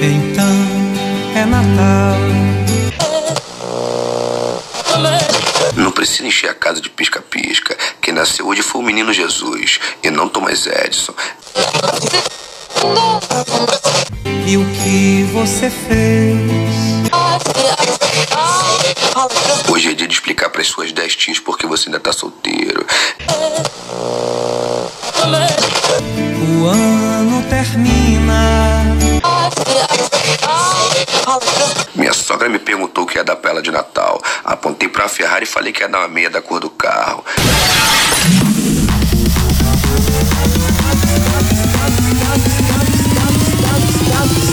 Então é Natal. Não precisa encher a casa de pisca-pisca. Quem nasceu hoje foi o menino Jesus e não Thomas Edison. E o que você fez? Hoje é dia de explicar para suas dez tias porque você ainda tá solteiro. O ano termina. Minha sogra me perguntou o que ia dar pra ela de Natal. Apontei pra Ferrari e falei que ia dar uma meia da cor do carro.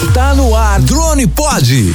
Está no ar Drone Pod.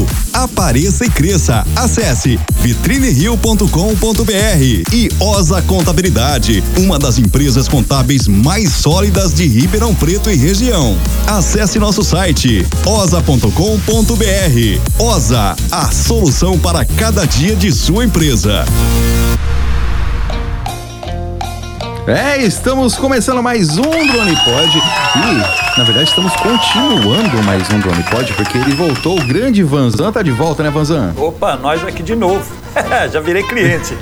Apareça e cresça. Acesse vitrinerio.com.br e Osa Contabilidade, uma das empresas contábeis mais sólidas de Ribeirão Preto e região. Acesse nosso site osa.com.br. Osa, a solução para cada dia de sua empresa. É, estamos começando mais um Drone Pod e, na verdade, estamos continuando mais um Drone Pod porque ele voltou, o grande Vanzan tá de volta, né, Vanzan? Opa, nós aqui de novo. Já virei cliente.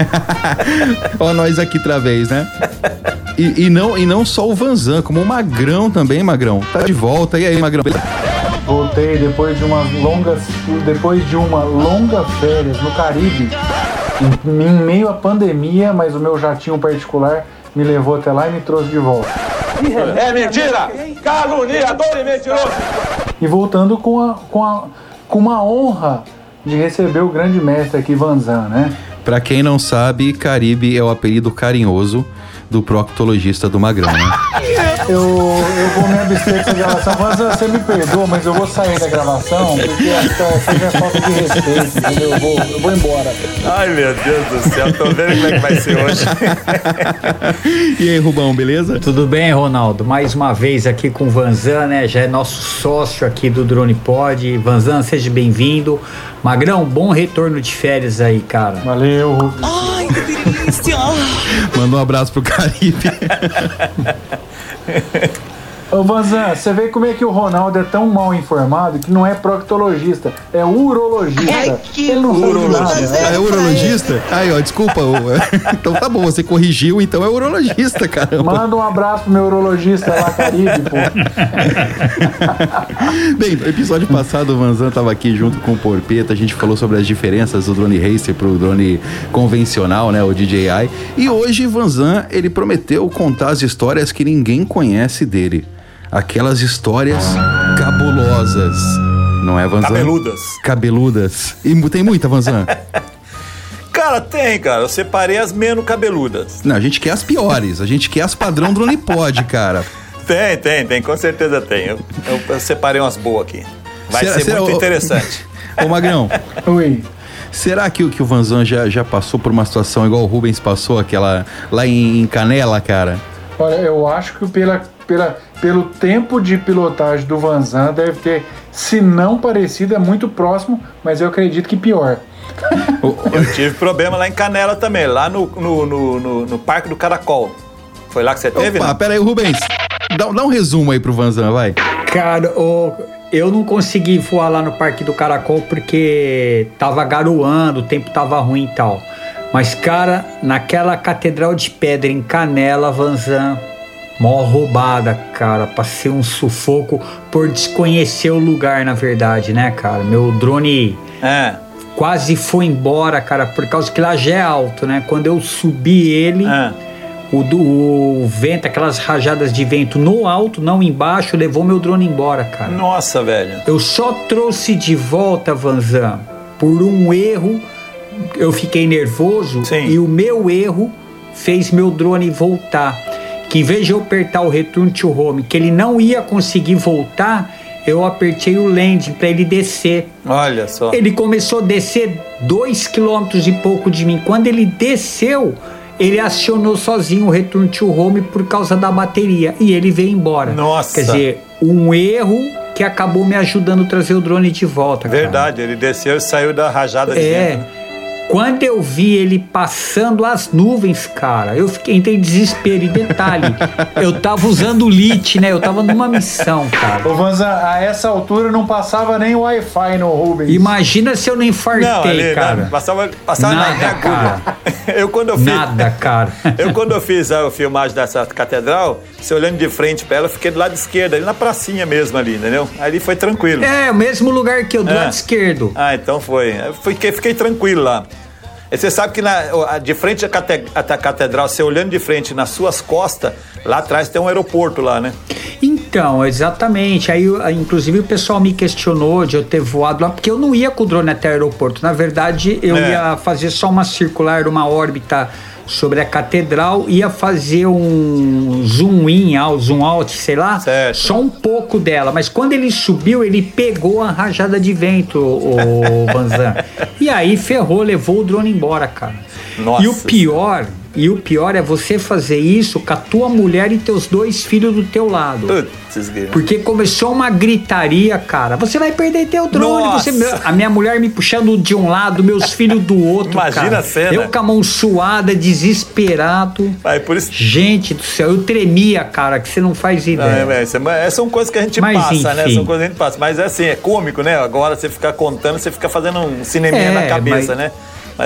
Ó, nós aqui outra vez, né? E, e, não, e não só o Vanzan, como o Magrão também, Magrão. Tá de volta. E aí, Magrão? Voltei depois de uma longa, depois de uma longa férias no Caribe, em, em meio à pandemia, mas o meu jatinho particular me levou até lá e me trouxe de volta. É mentira! Caluniador e mentiroso! E voltando com, a, com, a, com uma honra de receber o grande mestre aqui, Vanzan, né? Pra quem não sabe, Caribe é o apelido carinhoso do proctologista do Magrão, né? Eu, eu vou me abster dessa gravação. Vanzan, você me perdoa, mas eu vou sair da gravação porque acho que essa é falta de respeito, entendeu? Eu vou, eu vou embora. Ai, meu Deus do céu, tô vendo como é que vai ser hoje. e aí, Rubão, beleza? Tudo bem, Ronaldo? Mais uma vez aqui com o Vanzan, né? Já é nosso sócio aqui do Drone Pod. Vanzan, seja bem-vindo. Magrão, bom retorno de férias aí, cara. Valeu. Delícia! Manda um abraço pro Caribe. Ô Vanzan, você vê como é que o Ronaldo é tão mal informado que não é proctologista, é urologista. É que Ele não sabe urologista. nada, Ah, é urologista? Aí, ó, desculpa. ô, Então tá bom, você corrigiu, então é urologista, caramba. Manda um abraço pro meu urologista lá, Caribe, pô. Bem, no episódio passado o Vanzan tava aqui junto com o Porpeta, a gente falou sobre as diferenças do drone racer pro drone convencional, né, o DJI. E hoje Vanzan, ele prometeu contar as histórias que ninguém conhece dele. Aquelas histórias cabulosas. Não é, Vanzan? Cabeludas. Cabeludas. E mu- tem muita, Vanzan? Cara, tem, cara. Eu separei as menos cabeludas. Não, a gente quer as piores. A gente quer as padrão drone pod, cara. Tem, tem, tem. Com certeza tem. Eu, eu- eu separei umas boas aqui. Vai Será- ser será- muito ô- interessante. Ô, Magrão, Oi. será que, o- que o Vanzan já, já passou por uma situação igual o Rubens passou, aquela lá em, em Canela, cara? Olha, eu acho que pela, pela, pelo tempo de pilotagem do Vanzan deve ter, se não parecido, é muito próximo, mas eu acredito que pior. Eu tive problema lá em Canela também, lá no, no, no, no- no Parque do Caracol. Foi lá que você teve, Opa, né? pera aí, Rubens. Dá, dá um resumo aí pro Vanzan, vai. Cara, ô, eu não consegui voar lá no Parque do Caracol porque tava garoando, o tempo tava ruim e tal. Mas, cara, naquela Catedral de Pedra em Canela, Vanzan, mó roubada, cara. Passei um sufoco por desconhecer o lugar, na verdade, né, cara? Meu drone É. quase foi embora, cara, por causa que lá já é alto, né? Quando eu subi ele, é. o, do- o vento, aquelas rajadas de vento no alto, não embaixo, levou meu drone embora, cara. Nossa, velho. Eu só trouxe de volta, Vanzan, por um erro. Eu fiquei nervoso Sim. e o meu erro fez meu drone voltar. Que em vez de eu apertar o return to home, que ele não ia conseguir voltar, eu apertei o landing para ele descer. Olha só. Ele começou a descer dois quilômetros e pouco de mim. Quando ele desceu, ele acionou sozinho o return to home por causa da bateria e ele veio embora. Nossa. Quer dizer, um erro que acabou me ajudando a trazer o drone de volta. cara. Verdade, ele desceu e saiu da rajada de É. vento. Quando eu vi ele passando as nuvens, cara, eu fiquei entrei em desespero. E detalhe, eu tava usando o lit, né? Eu tava numa missão, cara. Ô, Vanza, a essa altura não passava nem Wi-Fi no Rubens. Imagina se eu não infartei, Não, ali, cara. não, passava, passava na, Nada, na agulha. Eu quando eu fiz, Nada, cara. eu quando eu fiz a filmagem dessa catedral, se olhando de frente pra ela, eu fiquei do lado esquerdo, ali na pracinha mesmo ali, entendeu? Ali foi tranquilo. É, o mesmo lugar que eu, do É. lado esquerdo. Ah, então foi. Eu fiquei, fiquei tranquilo lá. E você sabe que na- de frente à cate- catedral, você olhando de frente nas suas costas, lá atrás tem um aeroporto lá, né? Então, exatamente. Aí, inclusive, o pessoal me questionou de eu ter voado lá, porque eu não ia com o drone até o aeroporto. Na verdade, eu É. ia fazer só uma circular, uma órbita sobre a catedral, ia fazer um zoom in, out, zoom out, sei lá, Certo. só um pouco dela. Mas quando ele subiu, ele pegou a rajada de vento, o Vanzan. e aí ferrou, levou o drone embora, cara. Nossa. E o pior, e o pior é você fazer isso com a tua mulher e teus dois filhos do teu lado. Putz. Porque começou uma gritaria, cara. Você vai perder teu drone. Você, a minha mulher me puxando de um lado, meus filhos do outro. Imagina cara. a cena. Eu com a mão suada, desesperado. Por isso. Gente do céu, eu tremia, cara, que você não faz Não, ideia. é, é, é- é, são coisas que a gente Mas, passa, né? enfim. São coisas que a gente passa. Mas é assim, é cômico, né? Agora você ficar contando, você fica fazendo um cineminha É, na cabeça, mas- né?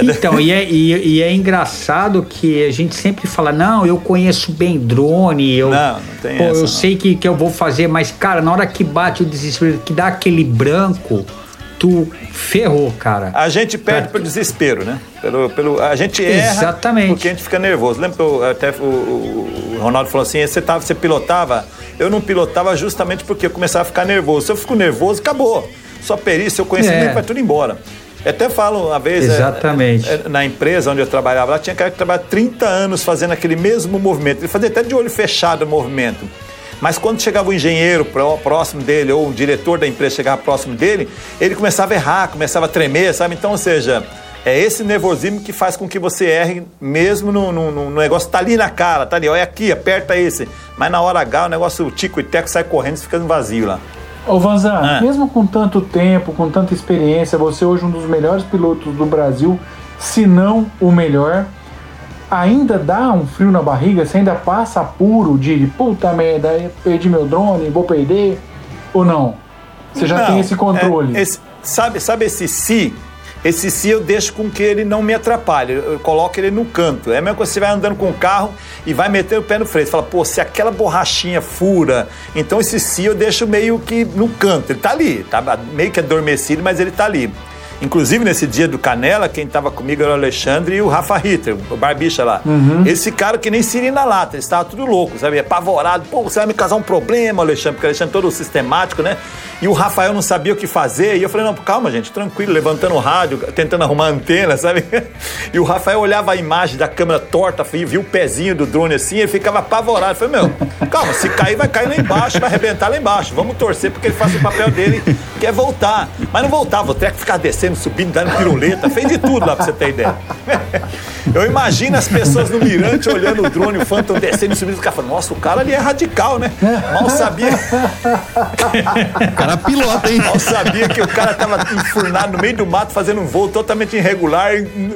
Então, e é, e, e é engraçado que a gente sempre fala, não, eu conheço bem drone, eu, Não, não tem pô, essa, eu não. sei que, que eu vou fazer, mas, cara, na hora que bate o desespero, que dá aquele branco, tu ferrou, cara. A gente perde pelo desespero, né? Pelo, pelo, a gente erra Exatamente. porque a gente fica nervoso. Lembra que eu- até o, o- o Ronaldo falou assim, você, tava, você pilotava? Eu não pilotava justamente porque eu começava a ficar nervoso. Se eu fico nervoso, acabou. Sua perícia, seu conhecimento É. vai tudo embora. Eu até falo uma vez, é, Exatamente. é, na empresa onde eu trabalhava, lá tinha cara que trabalhava 30 anos fazendo aquele mesmo movimento. Ele fazia até de olho fechado o movimento. Mas quando chegava o engenheiro pró- próximo dele, ou o diretor da empresa chegava próximo dele, ele começava a errar, começava a tremer, sabe? Então, ou seja, é esse nervosismo que faz com que você erre mesmo no, no- no negócio tá ali na cara, tá ali, olha aqui, aperta esse. Mas na hora H, o negócio o tico e teco sai correndo e fica no vazio lá. Ô Vanzan, Ah. mesmo com tanto tempo, com tanta experiência, você hoje é um dos melhores pilotos do Brasil, se não o melhor, ainda dá um frio na barriga? Você ainda passa apuro de puta merda, perdi meu drone, vou perder? Ou não? Você já Não, tem esse controle? é, esse- sabe, sabe esse se? Esse se eu deixo com que ele não me atrapalhe. Eu, coloco ele no canto. É coisa que você vai andando com o carro e vai meter o pé no freio. Você fala, pô, se aquela borrachinha fura, então esse se eu deixo meio que no canto. Ele tá ali, tá meio que adormecido, mas ele tá ali. Inclusive, nesse dia do Canela, quem estava comigo era o Alexandre e o Rafa Ritter, o barbicha lá. Eles ficaram que nem siri na lata, eles estavam tudo loucos, sabe? Apavorado. Pô, você vai me causar um problema, Alexandre, porque o Alexandre é todo sistemático, né? E o Rafael não sabia o que fazer. E eu falei, não, calma, gente, tranquilo, levantando o rádio, tentando arrumar a antena, sabe? E o Rafael olhava a imagem da câmera torta, e viu o pezinho do drone assim, ele ficava apavorado. Eu falei, meu, calma, se cair, vai cair lá embaixo, vai arrebentar lá embaixo. Vamos torcer porque ele faça o papel dele, que é voltar. Mas não voltava, o treco ficava descendo, subindo, dando piruleta, fez de tudo lá pra você ter ideia. Eu imagino as pessoas no mirante olhando o drone, o Phantom descendo e subindo, o cara falando, nossa, o cara ali é radical, né? Mal sabia. O cara pilota, hein? Mal sabia que o cara tava enfurnado no meio do mato, fazendo um voo totalmente irregular,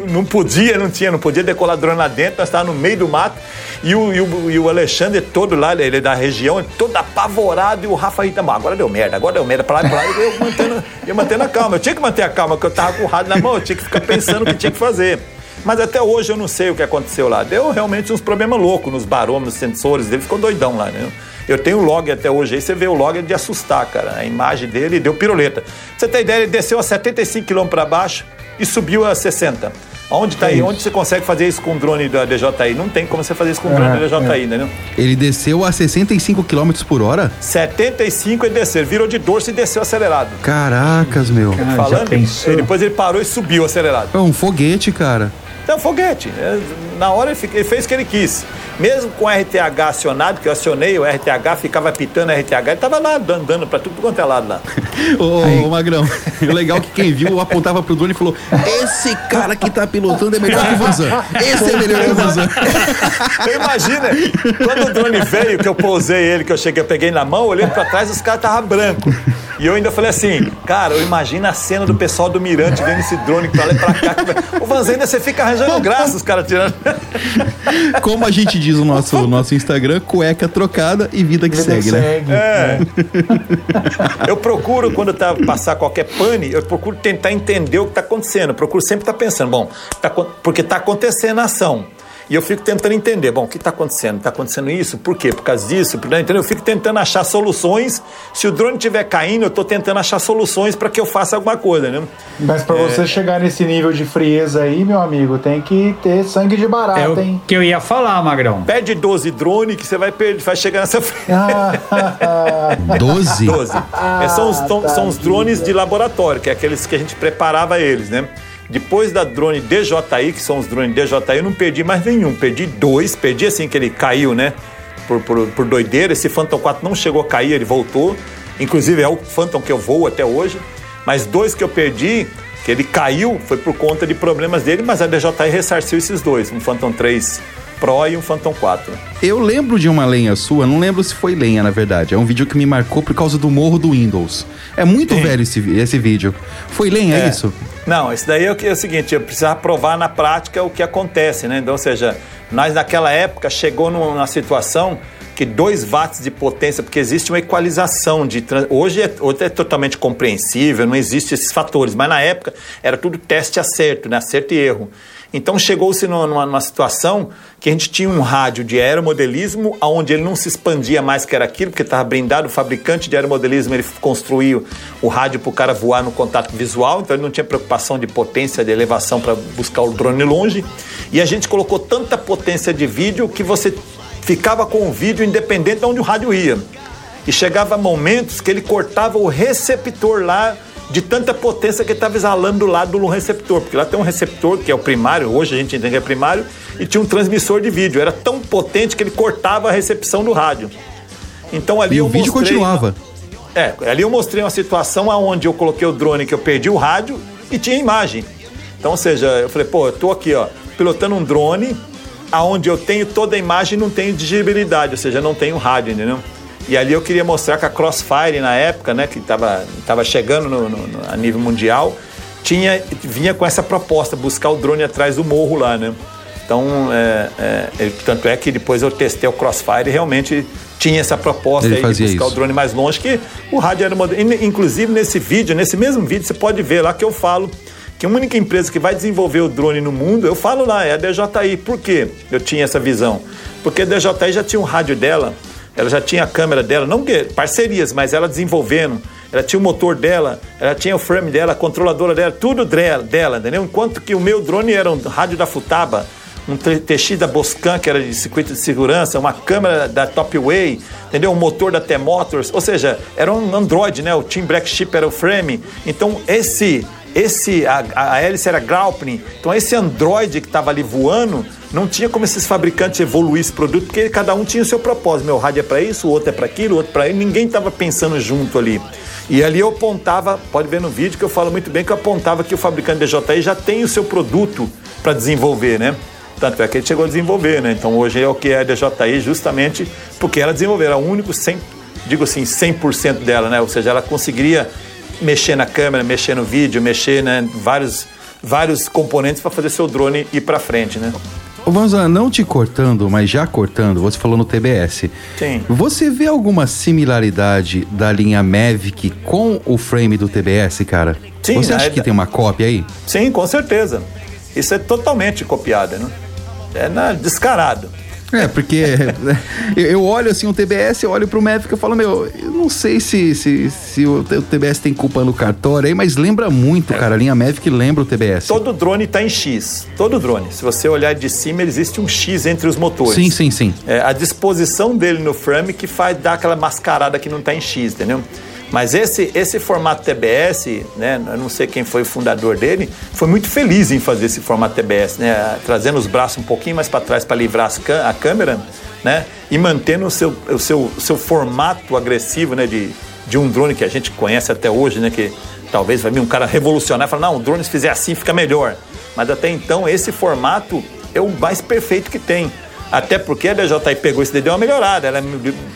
não podia, não tinha, não podia decolar drone lá dentro, nós estávamos no meio do mato, e o, e o, e o Alexandre todo lá, ele é da região, todo apavorado, e o Rafa Rita, "Bom, agora deu merda, agora deu merda, pra lá e pra lá, eu mantendo, eu mantendo a calma, eu tinha que manter a calma, porque eu tava com o rádio na mão, eu tinha que ficar pensando o que tinha que fazer. Mas até hoje eu não sei o que aconteceu lá. Deu realmente uns problemas loucos nos barômetros, sensores dele, ficou doidão lá, né? Eu tenho o log até hoje, aí você vê o log é de assustar, cara. A imagem dele deu piruleta. Pra você ter ideia, ele desceu a 75 km para baixo e subiu a 60. Onde tá aí? Onde você consegue fazer isso com o drone da DJI? Não tem como você fazer isso com o drone da DJI, entendeu? Ele desceu a 65 km por hora? 75 ele desceu, ele virou de dorso e desceu acelerado. Caracas, meu. Ah, já Falando, pensou? e depois ele parou e subiu acelerado. É um foguete, cara. Então, foguete. É, Na hora ele, fez o que ele quis. Mesmo com o RTH acionado, que eu acionei, o RTH ficava pitando o RTH, ele estava lá andando para tudo quanto é lado lá. Ô, ô, Magrão, o legal é que quem viu apontava pro drone e falou: Esse cara que tá pilotando é melhor que o Vanzan. Esse é melhor que o Vanzan. Imagina, quando o drone veio, que eu pousei ele, que eu cheguei, eu peguei na mão, olhei pra trás, os caras estavam brancos. E eu ainda falei assim, cara, eu imagino a cena do pessoal do Mirante vendo esse drone pra lá e pra cá. O Vanzan ainda você fica arranjando graça, os caras tirando. Como a gente diz no nosso, nosso Instagram, cueca trocada e vida que Vida segue, né? segue. É. Eu procuro, quando tá passar qualquer pane, eu procuro tentar entender o que está acontecendo. Eu procuro sempre estar pensando, bom, tá porque está acontecendo a ação. E eu fico tentando entender, bom, o que está acontecendo? Está acontecendo isso? Por quê? Por causa disso? Por... Entendeu? Eu fico tentando achar soluções. Se o drone estiver caindo, eu estou tentando achar soluções para que eu faça alguma coisa, né? Mas pra você chegar nesse nível de frieza aí, meu amigo, tem que ter sangue de barata, É o hein? que eu ia falar, Magrão. Pede 12 drone que você vai, perder, vai chegar nessa. Ah, 12? 12. É, são, os, são- tá são os drones de laboratório, que é aqueles que a gente preparava eles, né? Depois da drone DJI, que são os drones DJI, eu não perdi mais nenhum. Perdi dois, perdi assim que ele caiu, né? Por, por, por doideira. Esse Phantom 4 não chegou a cair, ele voltou. Inclusive é o Phantom que eu voo até hoje. Mas dois que eu perdi, que ele caiu, foi por conta de problemas dele, mas a DJI ressarciu esses dois. Um Phantom 3 Pro e um Phantom 4. Eu lembro de uma lenha sua, não lembro se foi lenha, na verdade. É um vídeo que me marcou por causa do morro do Windows. É muito Sim. velho esse, esse vídeo. Foi lenha, é, É. isso? Não, isso daí é o, que, é o seguinte, eu precisava provar na prática o que acontece, né? Então, ou seja, nós naquela época chegou numa situação que 2 watts de potência, porque existe uma equalização de hoje é, hoje é totalmente compreensível, não existe esses fatores, mas na época era tudo teste acerto, né? Acerto e erro. Então chegou-se numa, numa- situação que a gente tinha um rádio de aeromodelismo, onde ele não se expandia mais que era aquilo, porque estava blindado, o fabricante de aeromodelismo ele construiu o rádio para o cara voar no contato visual, então ele não tinha preocupação de potência, de elevação para buscar o drone longe. E a gente colocou tanta potência de vídeo que você ficava com o vídeo independente de onde o rádio ia. E chegava momentos que ele cortava o receptor lá de tanta potência que estava exalando do lado do receptor. Porque lá tem um receptor que é o primário, hoje a gente entende que é primário, e tinha um transmissor de vídeo. Era tão potente que ele cortava a recepção do rádio. Então ali E eu o vídeo mostrei- continuava. é, ali eu mostrei uma situação onde eu coloquei o drone que eu perdi o rádio e tinha imagem. Então, ou seja, eu falei, pô, eu tô aqui, ó, pilotando um drone aonde eu tenho toda a imagem e não tenho digibilidade, ou seja, não tenho rádio, entendeu? E ali eu queria mostrar que a Crossfire na época, né, que estava tava chegando no- no- no- a nível mundial, tinha vinha com essa proposta, buscar o drone atrás do morro lá, né? Então, é, é, ele- tanto é que depois eu testei o Crossfire e realmente tinha essa proposta de buscar isso. o drone mais longe, que o rádio era moderno. In- Inclusive, nesse vídeo, nesse mesmo vídeo, você pode ver lá que eu falo que a única empresa que vai desenvolver o drone no mundo, eu falo lá, é a DJI. Por quê eu tinha essa visão? Porque a DJI já tinha um rádio dela, ela já tinha a câmera dela, não parcerias, mas ela desenvolvendo. Ela tinha o motor dela, ela tinha o frame dela, a controladora dela, tudo dela, entendeu? Enquanto que o meu drone era um rádio da Futaba, um TX da Boscan, que era de circuito de segurança, uma câmera da Topway, entendeu? Um motor da T-Motors, ou seja, era um Android, né? O Team Black Chip era o frame. Então, esse, esse a, a hélice era Graupne. Então, esse Android que estava ali voando, não tinha como esses fabricantes evoluir esse produto, porque cada um tinha o seu propósito. Meu rádio é para isso, o outro é para aquilo, o outro para isso. Ninguém estava pensando junto ali. E ali eu apontava, pode ver no vídeo que eu falo muito bem que eu apontava que o fabricante DJI já tem o seu produto para desenvolver, né? Tanto é que ele chegou a desenvolver, né? Então hoje é o que é a DJI justamente porque ela desenvolveu, era o único 100, digo assim, 100% dela, né? Ou seja, ela conseguiria mexer na câmera, mexer no vídeo, mexer, né, vários vários componentes para fazer seu drone ir para frente, né? Ô, Vanzan, não te cortando, mas já cortando, você falou no TBS. Sim. Você vê alguma similaridade da linha Mavic com o frame do TBS, cara? Sim, Você acha é- que tem uma cópia aí? Sim, com certeza. Isso é totalmente copiado, né? É na, descarado. É, porque eu- olho assim o TBS, eu olho pro Mavic e eu falo, meu, eu não sei se, se, se o, o TBS tem culpa no cartório aí, mas lembra muito, cara. A linha Mavic lembra o TBS. Todo drone está em X. Todo drone. Se você olhar de cima, existe um X entre os motores. Sim, sim, sim. É, a disposição dele no frame que faz dar aquela mascarada que não está em X, entendeu? Mas esse, esse formato TBS, né, eu não sei quem foi o fundador dele, foi muito feliz em fazer esse formato TBS, né, trazendo os braços um pouquinho mais para trás para livrar a câmera, né, e mantendo o seu, o seu, o seu formato agressivo, né, de, de um drone que a gente conhece até hoje, né, que talvez vai vir um cara revolucionar e falar, não, o drone se fizer assim fica melhor. Mas até então esse formato é o mais perfeito que tem. Até porque a DJI pegou esse deu uma melhorada. Ela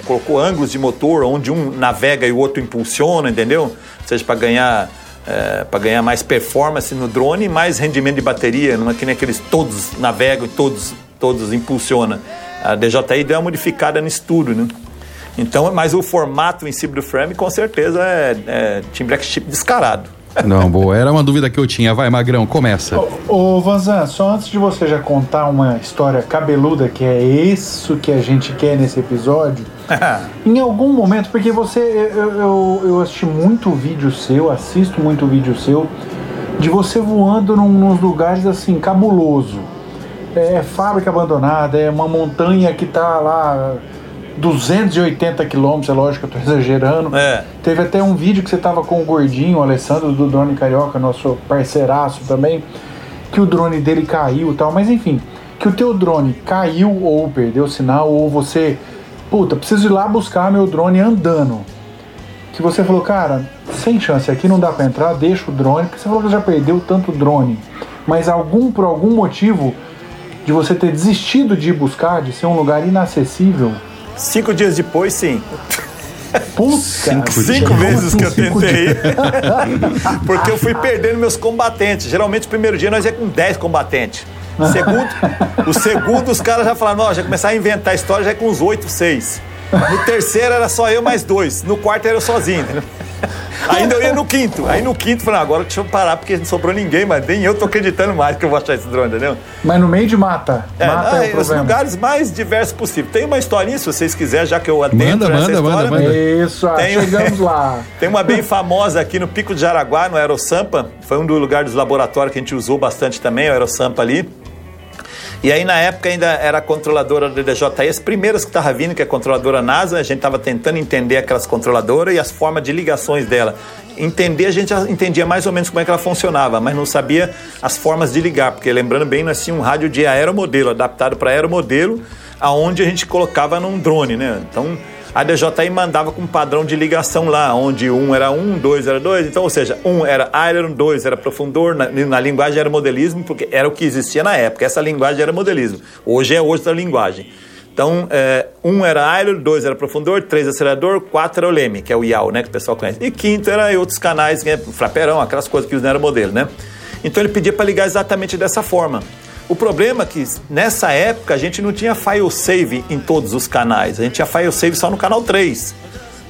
colocou ângulos de motor onde um navega e o outro impulsiona, entendeu? Ou seja, para ganhar, é, ganhar mais performance no drone e mais rendimento de bateria. Não é que nem aqueles todos navegam e todos, todos impulsionam. A DJI deu uma modificada nisso tudo, né? Então, mas o formato em si do frame com certeza é, é Black Chip descarado. Não, boa. Era uma dúvida que eu tinha. Vai, Magrão, começa. Ô, ô Vanzan, só antes de você já contar uma história cabeluda, que é isso que a gente quer nesse episódio, em algum momento, porque você, eu, eu, eu assisti muito vídeo seu, assisto muito vídeo seu, de você voando num, nos lugares assim, cabuloso. É fábrica abandonada, é uma montanha que tá lá 280 quilômetros, é lógico que eu tô exagerando. É. Teve até um vídeo que você tava com o gordinho, o Alessandro do Drone Carioca, nosso parceiraço também, que o drone dele caiu e tal, mas enfim, que o teu drone caiu ou perdeu o sinal, ou você, puta, preciso ir lá buscar meu drone andando. Que você falou, cara, sem chance, aqui não dá para entrar, deixa o drone, porque você falou que já perdeu tanto drone. Mas algum, por algum motivo, de você ter desistido de ir buscar, de ser um lugar inacessível, Cinco dias depois, sim. Puta, cinco, cinco vezes que eu tentei. Porque eu fui perdendo meus combatentes. Geralmente, o primeiro dia nós é com 10 combatentes. Segundo, o segundo, os caras já falaram, não, já começaram a inventar a história, já é com uns 8, 6. No terceiro era só eu mais dois. No quarto era eu sozinho, entendeu? Ainda eu ia no quinto. Aí no quinto, falei, agora deixa eu parar, porque não sobrou ninguém, mas nem eu tô acreditando mais que eu vou achar esse drone, entendeu? Mas no meio de mata. É, mata é, é os lugares mais diversos possível. Tem uma historinha, se vocês quiserem, já que eu atendo manda, essa manda, história. Manda, manda. Isso, tem, chegamos lá. Tem uma bem famosa aqui no Pico de Jaraguá, no Aerosampa. Foi um dos lugares dos laboratórios que a gente usou bastante também, o Aerosampa ali. E aí, na época, ainda era a controladora do DJI, as primeiras que estavam vindo, que é a controladora NASA, a gente estava tentando entender aquelas controladoras e as formas de ligações dela. Entender, a gente entendia mais ou menos como é que ela funcionava, mas não sabia as formas de ligar, porque lembrando bem, nós tínhamos um rádio de aeromodelo, adaptado para aeromodelo, aonde a gente colocava num drone, né? Então, a DJI mandava com padrão de ligação lá, onde um era um, dois era dois. Então, ou seja, um era Iron, dois era profundor. Na, na, linguagem era modelismo, porque era o que existia na época. Essa linguagem era modelismo. Hoje é outra linguagem. Então, é, um era Iron, dois era profundor, três acelerador, quatro era o Leme, que é o IAL, né, que o pessoal conhece. E quinto era outros canais, né, fraperão, aquelas coisas que não era modelo, né? Então ele pedia para ligar exatamente dessa forma. O problema é que nessa época a gente não tinha file save em todos os canais, a gente tinha file save só no canal 3.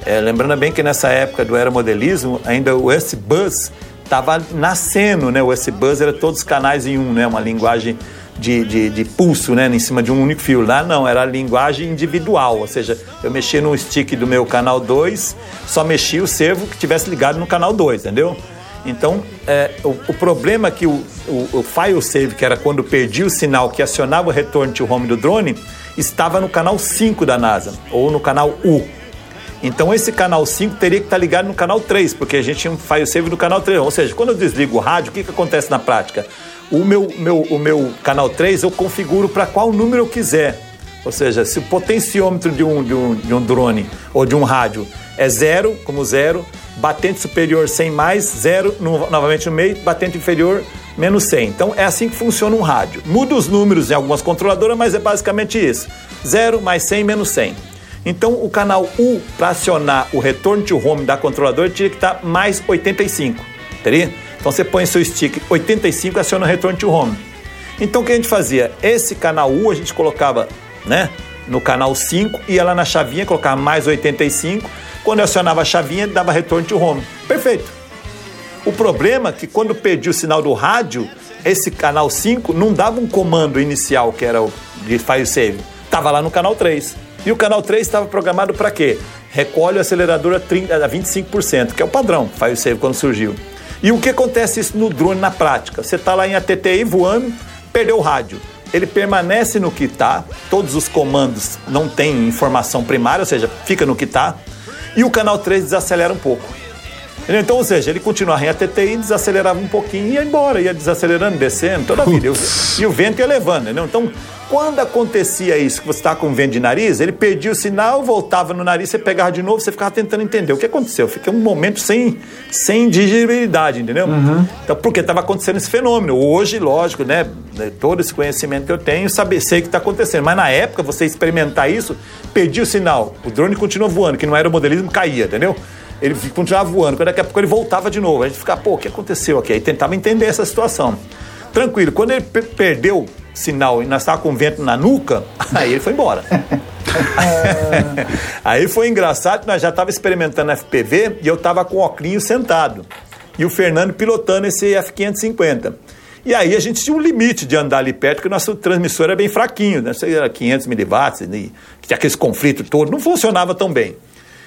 É, lembrando bem que nessa época do aeromodelismo, ainda o S-Bus estava nascendo, né? O S-Bus era todos os canais em um, né? Uma linguagem de, de, de, pulso, né? Em cima de um único fio. Lá não, era linguagem individual, ou seja, eu mexia no stick do meu canal 2, só mexia o servo que tivesse ligado no canal 2, entendeu? Então, é, o, o, problema que o, o, o file save, que era quando perdi o sinal que acionava o retorno to home do drone, estava no canal 5 da NASA, ou no canal U. Então, esse canal 5 teria que estar ligado no canal 3, porque a gente tinha um file save no canal 3. Ou seja, quando eu desligo o rádio, o que, que acontece na prática? O meu, meu, o meu canal 3 eu configuro para qual número eu quiser. Ou seja, se o potenciômetro de um, de um, de um drone ou de um rádio é zero, como zero, batente superior 100 mais, zero no, novamente no meio, batente inferior menos 100. Então é assim que funciona um rádio. Muda os números em algumas controladoras, mas é basicamente isso: 0 mais 100 menos 100. Então o canal U para acionar o retorno to home da controladora tinha que estar mais 85, teria? Então você põe seu stick 85 e aciona o retorno to home. Então o que a gente fazia? Esse canal U a gente colocava, né, no canal 5, ia lá na chavinha, colocava mais 85 quando eu acionava a chavinha, dava retorno to home. Perfeito. O problema é que quando perdi o sinal do rádio, esse canal 5 não dava um comando inicial, que era o de file save. Estava lá no canal 3. E o canal 3 estava programado para quê? Recolhe o acelerador a, 30, a 25%, que é o padrão file save quando surgiu. E o que acontece isso no drone na prática? Você está lá em ATTI voando, perdeu o rádio. Ele permanece no que está, todos os comandos não têm informação primária, ou seja, fica no que está E o canal 3 desacelera um pouco. Então, ou seja, ele continuava em ATTI, desacelerava um pouquinho e ia embora, ia desacelerando, descendo, toda a vida. E o- E o vento ia levando, entendeu? Então, quando acontecia isso, que você estava com vento de nariz, ele perdia o sinal, voltava no nariz, você pegava de novo, você ficava tentando entender o que aconteceu. Fica um momento sem, sem digeribilidade, entendeu? Então, porque estava acontecendo esse fenômeno. Hoje, lógico, né? Todo esse conhecimento que eu tenho, saber, sei o que está acontecendo. Mas na época, você experimentar isso, perdia o sinal. O drone continuou voando, que não era o modelismo, caía, entendeu? Ele continuava voando, quando daqui a pouco ele voltava de novo. A gente ficava, pô, o que aconteceu aqui? Aí tentava entender essa situação. Tranquilo, quando ele pe- perdeu sinal e nós estávamos com vento na nuca, aí ele foi embora. aí foi engraçado que nós já estávamos experimentando FPV e eu estava com o óculos sentado. E o Fernando pilotando esse F550. E aí a gente tinha um limite de andar ali perto, porque o nosso transmissor era bem fraquinho, né? Era 500 miliwatts, e tinha aqueles conflitos todos, não funcionava tão bem.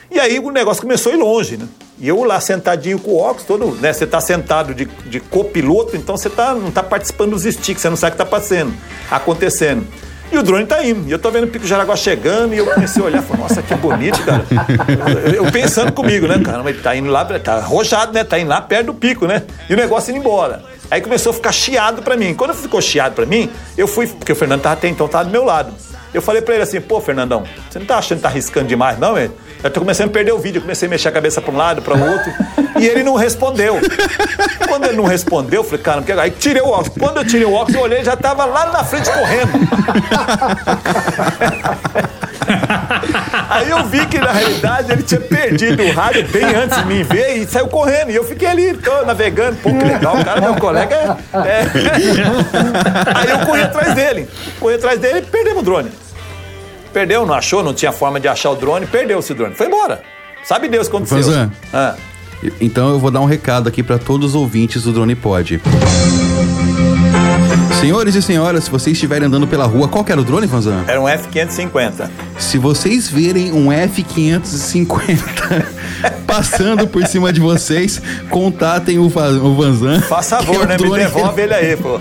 E aí o negócio começou a ir longe, né? E eu lá sentadinho com o óculos, todo, né? Você tá sentado de, de copiloto, então você tá, não tá participando dos sticks, você não sabe o que tá passando, acontecendo. E o drone tá indo. E eu tô vendo o Pico Jaraguá chegando e eu comecei a olhar falei, nossa, que bonito, cara. Eu, eu pensando comigo, né, cara? Mas tá indo lá, tá arrojado, né? Tá indo lá perto do pico, né? E o negócio indo embora. Aí começou a ficar chiado pra mim. Quando ficou chiado pra mim, eu fui, porque o Fernando tava até então tava do meu lado. Eu falei pra ele assim, pô, Fernandão, você não tá achando que tá arriscando demais, não, velho? Eu tô começando a perder o vídeo, eu comecei a mexer a cabeça pra um lado, pra outro, e ele não respondeu. Quando ele não respondeu, eu falei, cara, porque aí tirei o óculos. Quando eu tirei o óculos, eu olhei, já tava lá na frente correndo. Aí eu vi que na realidade ele tinha perdido o rádio bem antes de mim ver e saiu correndo. E eu fiquei ali, tô navegando, pô, que legal, o cara, meu colega é. é. Aí eu corri atrás dele. Corri atrás dele e perdemos o drone. Perdeu, não achou, não tinha forma de achar o drone, perdeu-se o drone. Foi embora. Sabe Deus o que aconteceu. Vanzan. Ah. Então eu vou dar um recado aqui para todos os ouvintes do Drone Pod. Senhores e senhoras, se vocês estiverem andando pela rua, qual era o drone, Vanzan? Era um F-550. Se vocês verem um F550 passando por cima de vocês, contatem o, o Vanzan. Faça é favor, né? Me devolve ele aí, pô.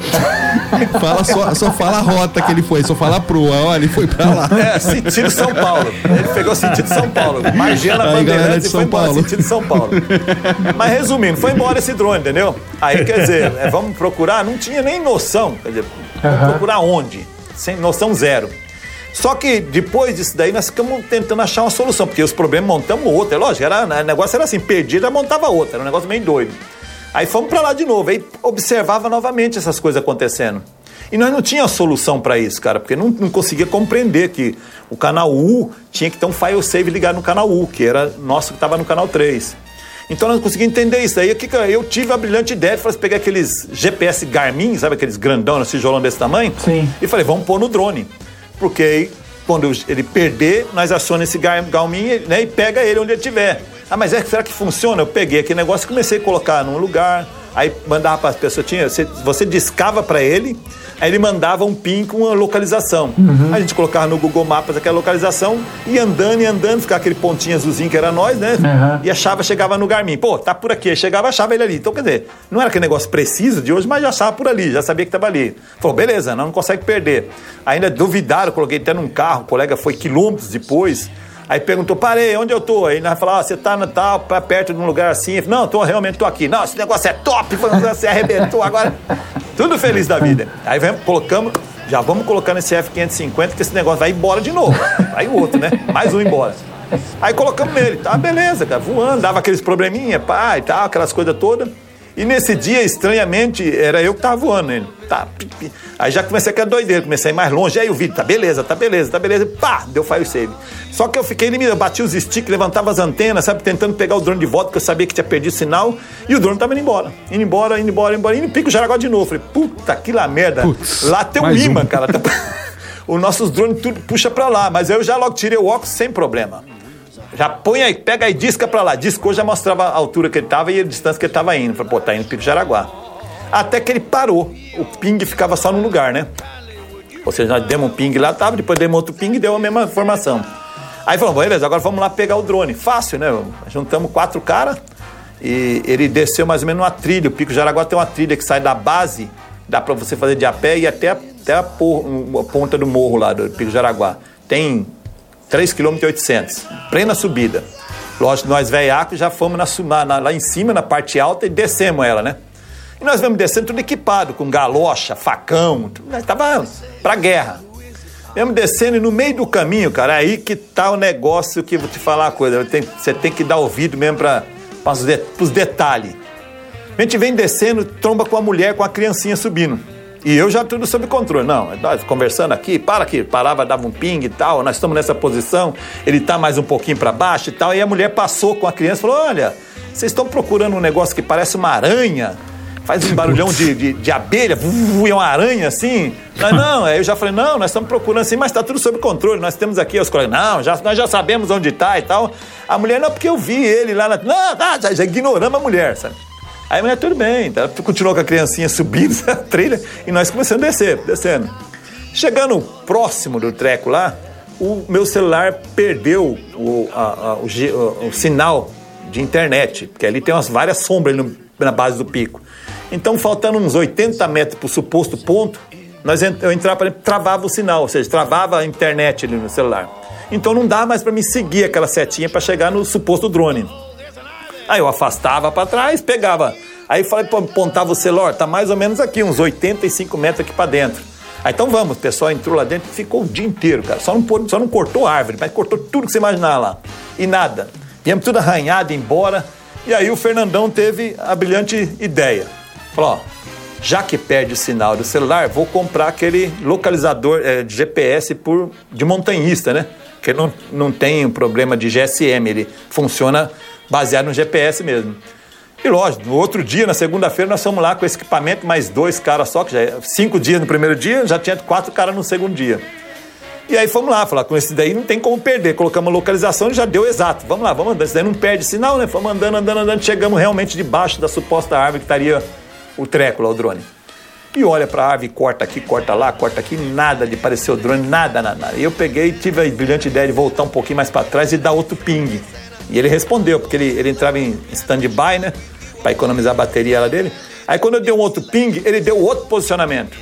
Fala só, só fala a rota que ele foi, só fala a proa. Olha, ele foi pra lá. É, sentido São Paulo. Ele pegou sentido São Paulo. Galera Bandeirantes de e foi São embora, Paulo. sentido São Paulo. Mas resumindo, foi embora esse drone, entendeu? Aí, quer dizer, é, vamos procurar, não tinha nem noção. Quer dizer, vamos procurar onde? Sem noção zero. Só que depois disso daí nós ficamos tentando achar uma solução, porque os problemas montamos outra. É lógico, era, o negócio era assim, perdia, já montava outra, era um negócio meio doido. Aí fomos pra lá de novo, aí observava novamente essas coisas acontecendo. E nós não tínhamos solução para isso, cara, porque não, não conseguia compreender que o canal U tinha que ter um file save ligado no canal U, que era nosso que estava no canal 3. Então nós não conseguimamos entender isso. Aí que eu- eu tive a brilhante ideia de fazer, pegar aqueles GPS Garmin, sabe aqueles grandão, esse tijolão desse tamanho? Sim. E falei, vamos pôr no drone. Porque aí, quando ele perder, nós acionamos esse Garmin né, e pega ele onde ele estiver. Ah, mas é, será que funciona? Eu peguei aquele negócio e comecei a colocar num lugar, aí mandava para as pessoas, tinha, você, você discava para ele, aí ele mandava um pin com uma localização. A gente colocava no Google Maps aquela localização, e andando e andando, ficava aquele pontinho azulzinho que era nós, né? Uhum. E achava, chegava no Garmin. Pô, tá por aqui. Aí Chegava, achava ele ali. Então, quer dizer, não era aquele negócio preciso de hoje, mas já achava por ali, já sabia que estava ali. Falou, beleza, não, não consegue perder. Ainda duvidaram, coloquei até num carro, o colega foi quilômetros depois. Aí perguntou, parei, onde eu tô? Aí nós falamos, ah, você tá no tal, pra perto de um lugar assim. Falei, não, tô, realmente tô aqui. Não, esse negócio é top, você arrebentou agora. Tudo feliz da vida. Aí vem, colocamos, já vamos colocando esse F550, que esse negócio vai embora de novo. Aí o outro, né? Mais um embora. Aí colocamos nele, tá, beleza, cara, voando, dava aqueles probleminha, pá, e tal, aquelas coisas todas. E nesse dia, estranhamente, era eu que tava voando nele. Tá, pi, pi. Aí já comecei aquela doideira, comecei a ir mais longe, aí o vídeo, tá beleza, tá beleza, tá beleza, pá, deu fire save. Só que eu fiquei limitado, eu bati os sticks, levantava as antenas, sabe, tentando pegar o drone de volta, porque eu sabia que tinha perdido o sinal, e o drone tava indo embora, indo embora, indo embora, indo embora, indo pico Jaraguá de novo. Falei, puta, que lá merda. Putz, lá tem um mais um. imã, cara. Tá... Os nossos drones tudo puxa pra lá, mas eu já logo tirei o óculos sem problema. Já põe aí, pega aí, disca pra lá. Discou já mostrava a altura que ele tava e a distância que ele tava indo. Falei, pô, tá indo Pico Jaraguá. Até que ele parou. O ping ficava só num lugar, né? Ou seja, nós demos um ping lá, tava, depois demos outro ping e deu a mesma informação. Aí falamos, beleza, agora vamos lá pegar o drone. Fácil, né? Juntamos quatro caras e ele desceu mais ou menos uma trilha. O Pico Jaraguá tem uma trilha que sai da base, dá pra você fazer de a pé e até, até a, por- a ponta do morro lá do Pico Jaraguá. Tem 3,8 km, plena subida. Lógico, nós velhacos já fomos na, na- lá em cima, na parte alta, e descemos ela, né? E nós vamos descendo tudo equipado, com galocha, facão, tudo, nós tava pra guerra. Vamos descendo e no meio do caminho, cara, aí que tá o negócio que vou te falar uma coisa. Você tem que dar ouvido mesmo para os de, detalhes. A gente vem descendo, tromba com a mulher, com a criancinha subindo. E eu já tudo sob controle. Não, nós conversando aqui, para aqui, parava, dava um ping e tal, nós estamos nessa posição, ele tá mais um pouquinho para baixo e tal. E a mulher passou com a criança e falou: Olha, vocês estão procurando um negócio que parece uma aranha, faz um barulhão de, de, de abelha, vu, é uma aranha assim. Nós, não, aí eu já falei: Não, nós estamos procurando assim, mas tá tudo sob controle. Nós temos aqui os colegas, não, já, nós já sabemos onde tá e tal. A mulher, não, porque eu vi ele lá na. Não, tá, já, já ignoramos a mulher, sabe? Aí a mulher, tudo bem, tá? continuou com a criancinha subindo essa trilha e nós começamos a descer, descendo. Chegando próximo do treco lá, o meu celular perdeu o, a- a- o, o- sinal de internet, porque ali tem umas várias sombras no- na base do pico. Então, faltando uns 80 metros para o suposto ponto, nós, eu entrava para travava o sinal, ou seja, travava a internet ali no celular. Então não dá mais para me seguir aquela setinha para chegar no suposto drone. Aí eu afastava para trás, pegava. Aí falei, apontava o celular, tá mais ou menos aqui, uns 85 metros aqui para dentro. Aí então vamos, o pessoal entrou lá dentro, ficou o dia inteiro, cara. Só não, só não cortou árvore, mas cortou tudo que você imaginar lá. E nada. Viemos tudo arranhado embora. E aí o Fernandão teve a brilhante ideia. Falou, ó, já que perde o sinal do celular, vou comprar aquele localizador eh, de GPS por, de montanhista, né? Que não, não tem um problema de GSM, ele funciona baseado no GPS mesmo. E lógico, no outro dia, na segunda-feira, nós fomos lá com esse equipamento, mais dois caras só, que já é cinco dias no primeiro dia, já tinha quatro caras no segundo dia. E aí fomos lá, falar com esse daí não tem como perder. Colocamos a localização e já deu exato. Vamos lá, vamos andando. Esse daí não perde sinal, né? Fomos andando, andando, andando. Chegamos realmente debaixo da suposta árvore que estaria o treco lá, o drone. E olha pra árvore, corta aqui, corta lá, corta aqui, nada de parecer o drone, nada, nada, nada. E eu peguei, tive a brilhante ideia de voltar um pouquinho mais para trás e dar outro ping. E ele respondeu, porque ele, ele entrava em stand-by, né? Pra economizar a bateria lá dele. Aí quando eu dei um outro ping, ele deu outro posicionamento.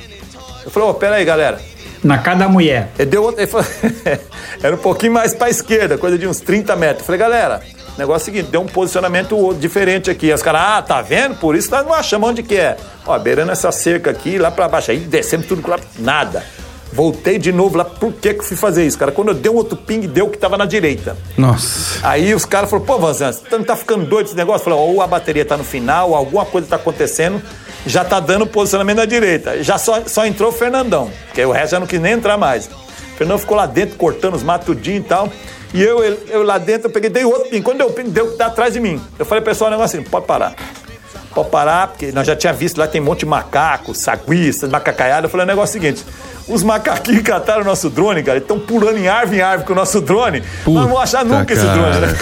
Eu falei, ô, pera aí, galera. Na cada mulher. Ele deu outro, ele falou, era um pouquinho mais pra esquerda, coisa de uns 30 metros. Eu falei, galera, o negócio é o seguinte, deu um posicionamento diferente aqui. Aí Os caras, ah, tá vendo? Por isso nós não achamos onde que é. Ó, beirando essa cerca aqui, lá pra baixo. Aí descemos tudo lá, nada. Voltei de novo lá, por que que eu fui fazer isso, cara? Quando eu dei um outro ping, deu que tava na direita. Nossa. Aí os caras falaram, pô, Vanzan, você não tá ficando doido esse negócio? Falei, ou a bateria tá no final, ou alguma coisa tá acontecendo, já tá dando posicionamento na direita. Já só, só entrou o Fernandão, porque o resto já não quis nem entrar mais. O Fernandão ficou lá dentro, cortando os matudinhos e tal. E eu, eu, eu lá dentro, eu peguei, dei outro ping. Quando deu o ping, deu que tá atrás de mim. Eu falei, pessoal, o negócio assim, pode parar. Pode parar, porque nós já tinha visto lá, tem um monte de macacos, saguistas, macacaiada. Eu falei, o negócio é o seguinte, os macaquinhos cataram o nosso drone, cara, estão pulando em árvore em árvore com o nosso drone. nós não vamos achar Puta, nunca esse drone, né?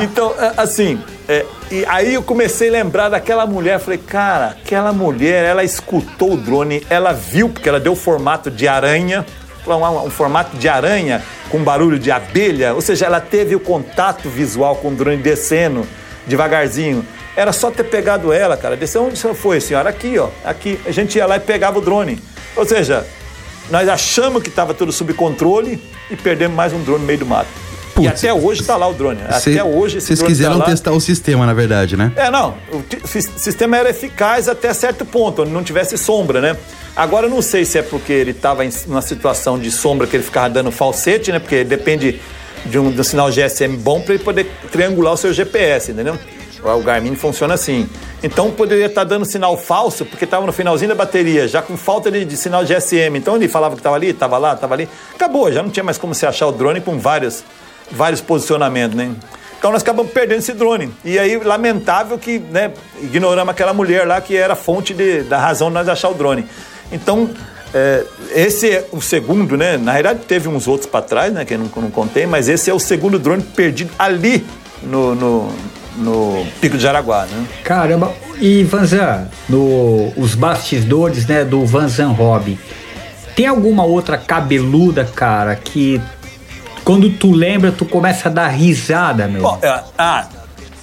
Então, é, assim, é, e aí eu comecei a lembrar daquela mulher, falei, cara, aquela mulher, ela escutou o drone, ela viu, porque ela deu o formato de aranha, falou, um, um formato de aranha com barulho de abelha, ou seja, ela teve o contato visual com o drone descendo devagarzinho. Era só ter pegado ela, cara. Desceu onde você foi, senhora? Aqui, ó. Aqui. A gente ia lá e pegava o drone. Ou seja, nós achamos que estava tudo sob controle e perdemos mais um drone no meio do mato. e Putz. até hoje está lá o drone. Cê- até hoje esse Vocês drone quiseram tá testar o sistema, na verdade, né? É, não. O sistema era eficaz até certo ponto, onde não tivesse sombra, né? Agora eu não sei se é porque ele estava em uma situação de sombra que ele ficava dando falsete, né? Porque depende de um, de um sinal GSM bom para ele poder triangular o seu GPS, entendeu? O Garmin funciona assim. Então poderia estar dando sinal falso, porque estava no finalzinho da bateria, já com falta de, de sinal GSM. Então ele falava que estava ali, estava lá, estava ali. Acabou, já não tinha mais como se achar o drone com vários, vários posicionamentos, né? Então nós acabamos perdendo esse drone. E aí, lamentável que né, ignoramos aquela mulher lá que era fonte de- da razão de nós achar o drone. Então, é, esse é o segundo, né? Na realidade, teve uns outros para trás, né? Que eu não, não contei, mas esse é o segundo drone perdido ali no, no, no Pico de Jaraguá, né? Caramba, e Vanzan, no, os bastidores né, do Vanzan Hobby, tem alguma outra cabeluda, cara, que quando tu lembra, tu começa a dar risada, meu? Bom, é, ah,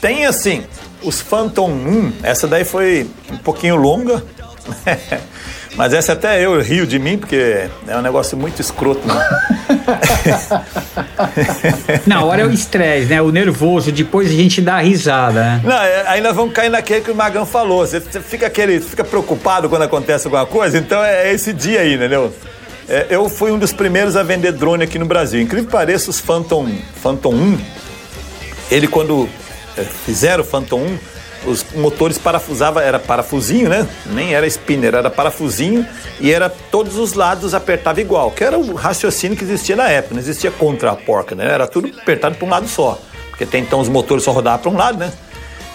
tem assim, os Phantom 1, essa daí foi um pouquinho longa, Mas essa até eu rio de mim, porque é um negócio muito escroto, né? Na hora é o estresse, né? O nervoso, depois a gente dá a risada, né? Não, é, aí nós vamos cair naquele que o Magão falou. Você, fica aquele, fica preocupado quando acontece alguma coisa, então é esse dia aí, entendeu? É, eu fui um dos primeiros a vender drone aqui no Brasil. Incrível que pareça, os Phantom, Phantom 1, ele quando é, fizeram o Phantom 1, os motores parafusava era parafusinho, né? Nem era spinner, era parafusinho e era todos os lados apertava igual, que era o raciocínio que existia na época, não existia contra a porca, né? Era tudo apertado para um lado só, porque até então os motores só rodavam para um lado, né?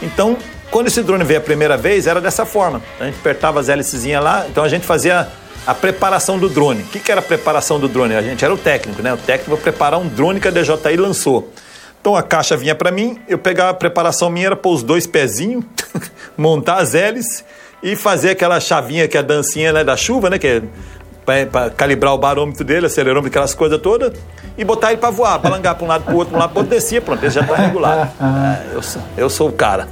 Então, quando esse drone veio a primeira vez, era dessa forma. A gente apertava as hélicezinhas lá, então a gente fazia a preparação do drone. O que, que era a preparação do drone? A gente era o técnico, né? O técnico preparar um drone que a DJI lançou. Então a caixa vinha para mim, eu pegava a preparação minha, era pôr os dois pezinhos, montar as hélices e fazer aquela chavinha que é a dancinha né, da chuva, né? Que é para calibrar o barômetro dele, acelerômetro, aquelas coisas todas, e botar ele para voar, balangar para um lado para o outro, para um lado para outro, descia, pronto, ele já está regulado. Ah, eu, sou, eu sou o cara.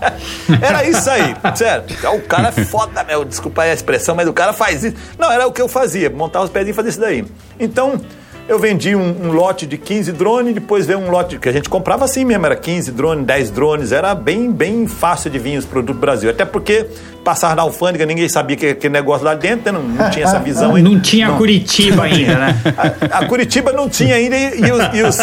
era isso aí, certo? O cara é foda, meu, desculpa a expressão, mas o cara faz isso. Não, era o que eu fazia, montar os pezinhos e fazer isso daí. Então, eu vendi um, um, lote de 15 drones, depois veio um lote que a gente comprava assim mesmo, era 15 drones, 10 drones, era bem, bem fácil de vir os produtos do Brasil. Até porque passar na alfândega, ninguém sabia que aquele negócio lá dentro, né? não, não tinha essa visão ainda. Não tinha não. Curitiba ainda, né? A, a, Curitiba não tinha ainda e, e, os, e, os,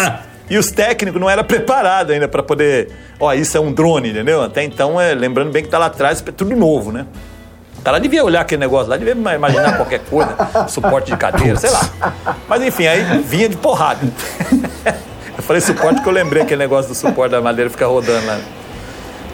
e os técnicos não eram preparados ainda para poder. Ó, isso é um drone, entendeu? Até então, é, lembrando bem que tá lá atrás, é tudo novo, né? Ela devia olhar aquele negócio lá, devia imaginar qualquer coisa, suporte de cadeira, sei lá. Mas enfim, aí vinha de porrada. Eu falei suporte que eu lembrei aquele negócio do suporte da madeira ficar rodando lá.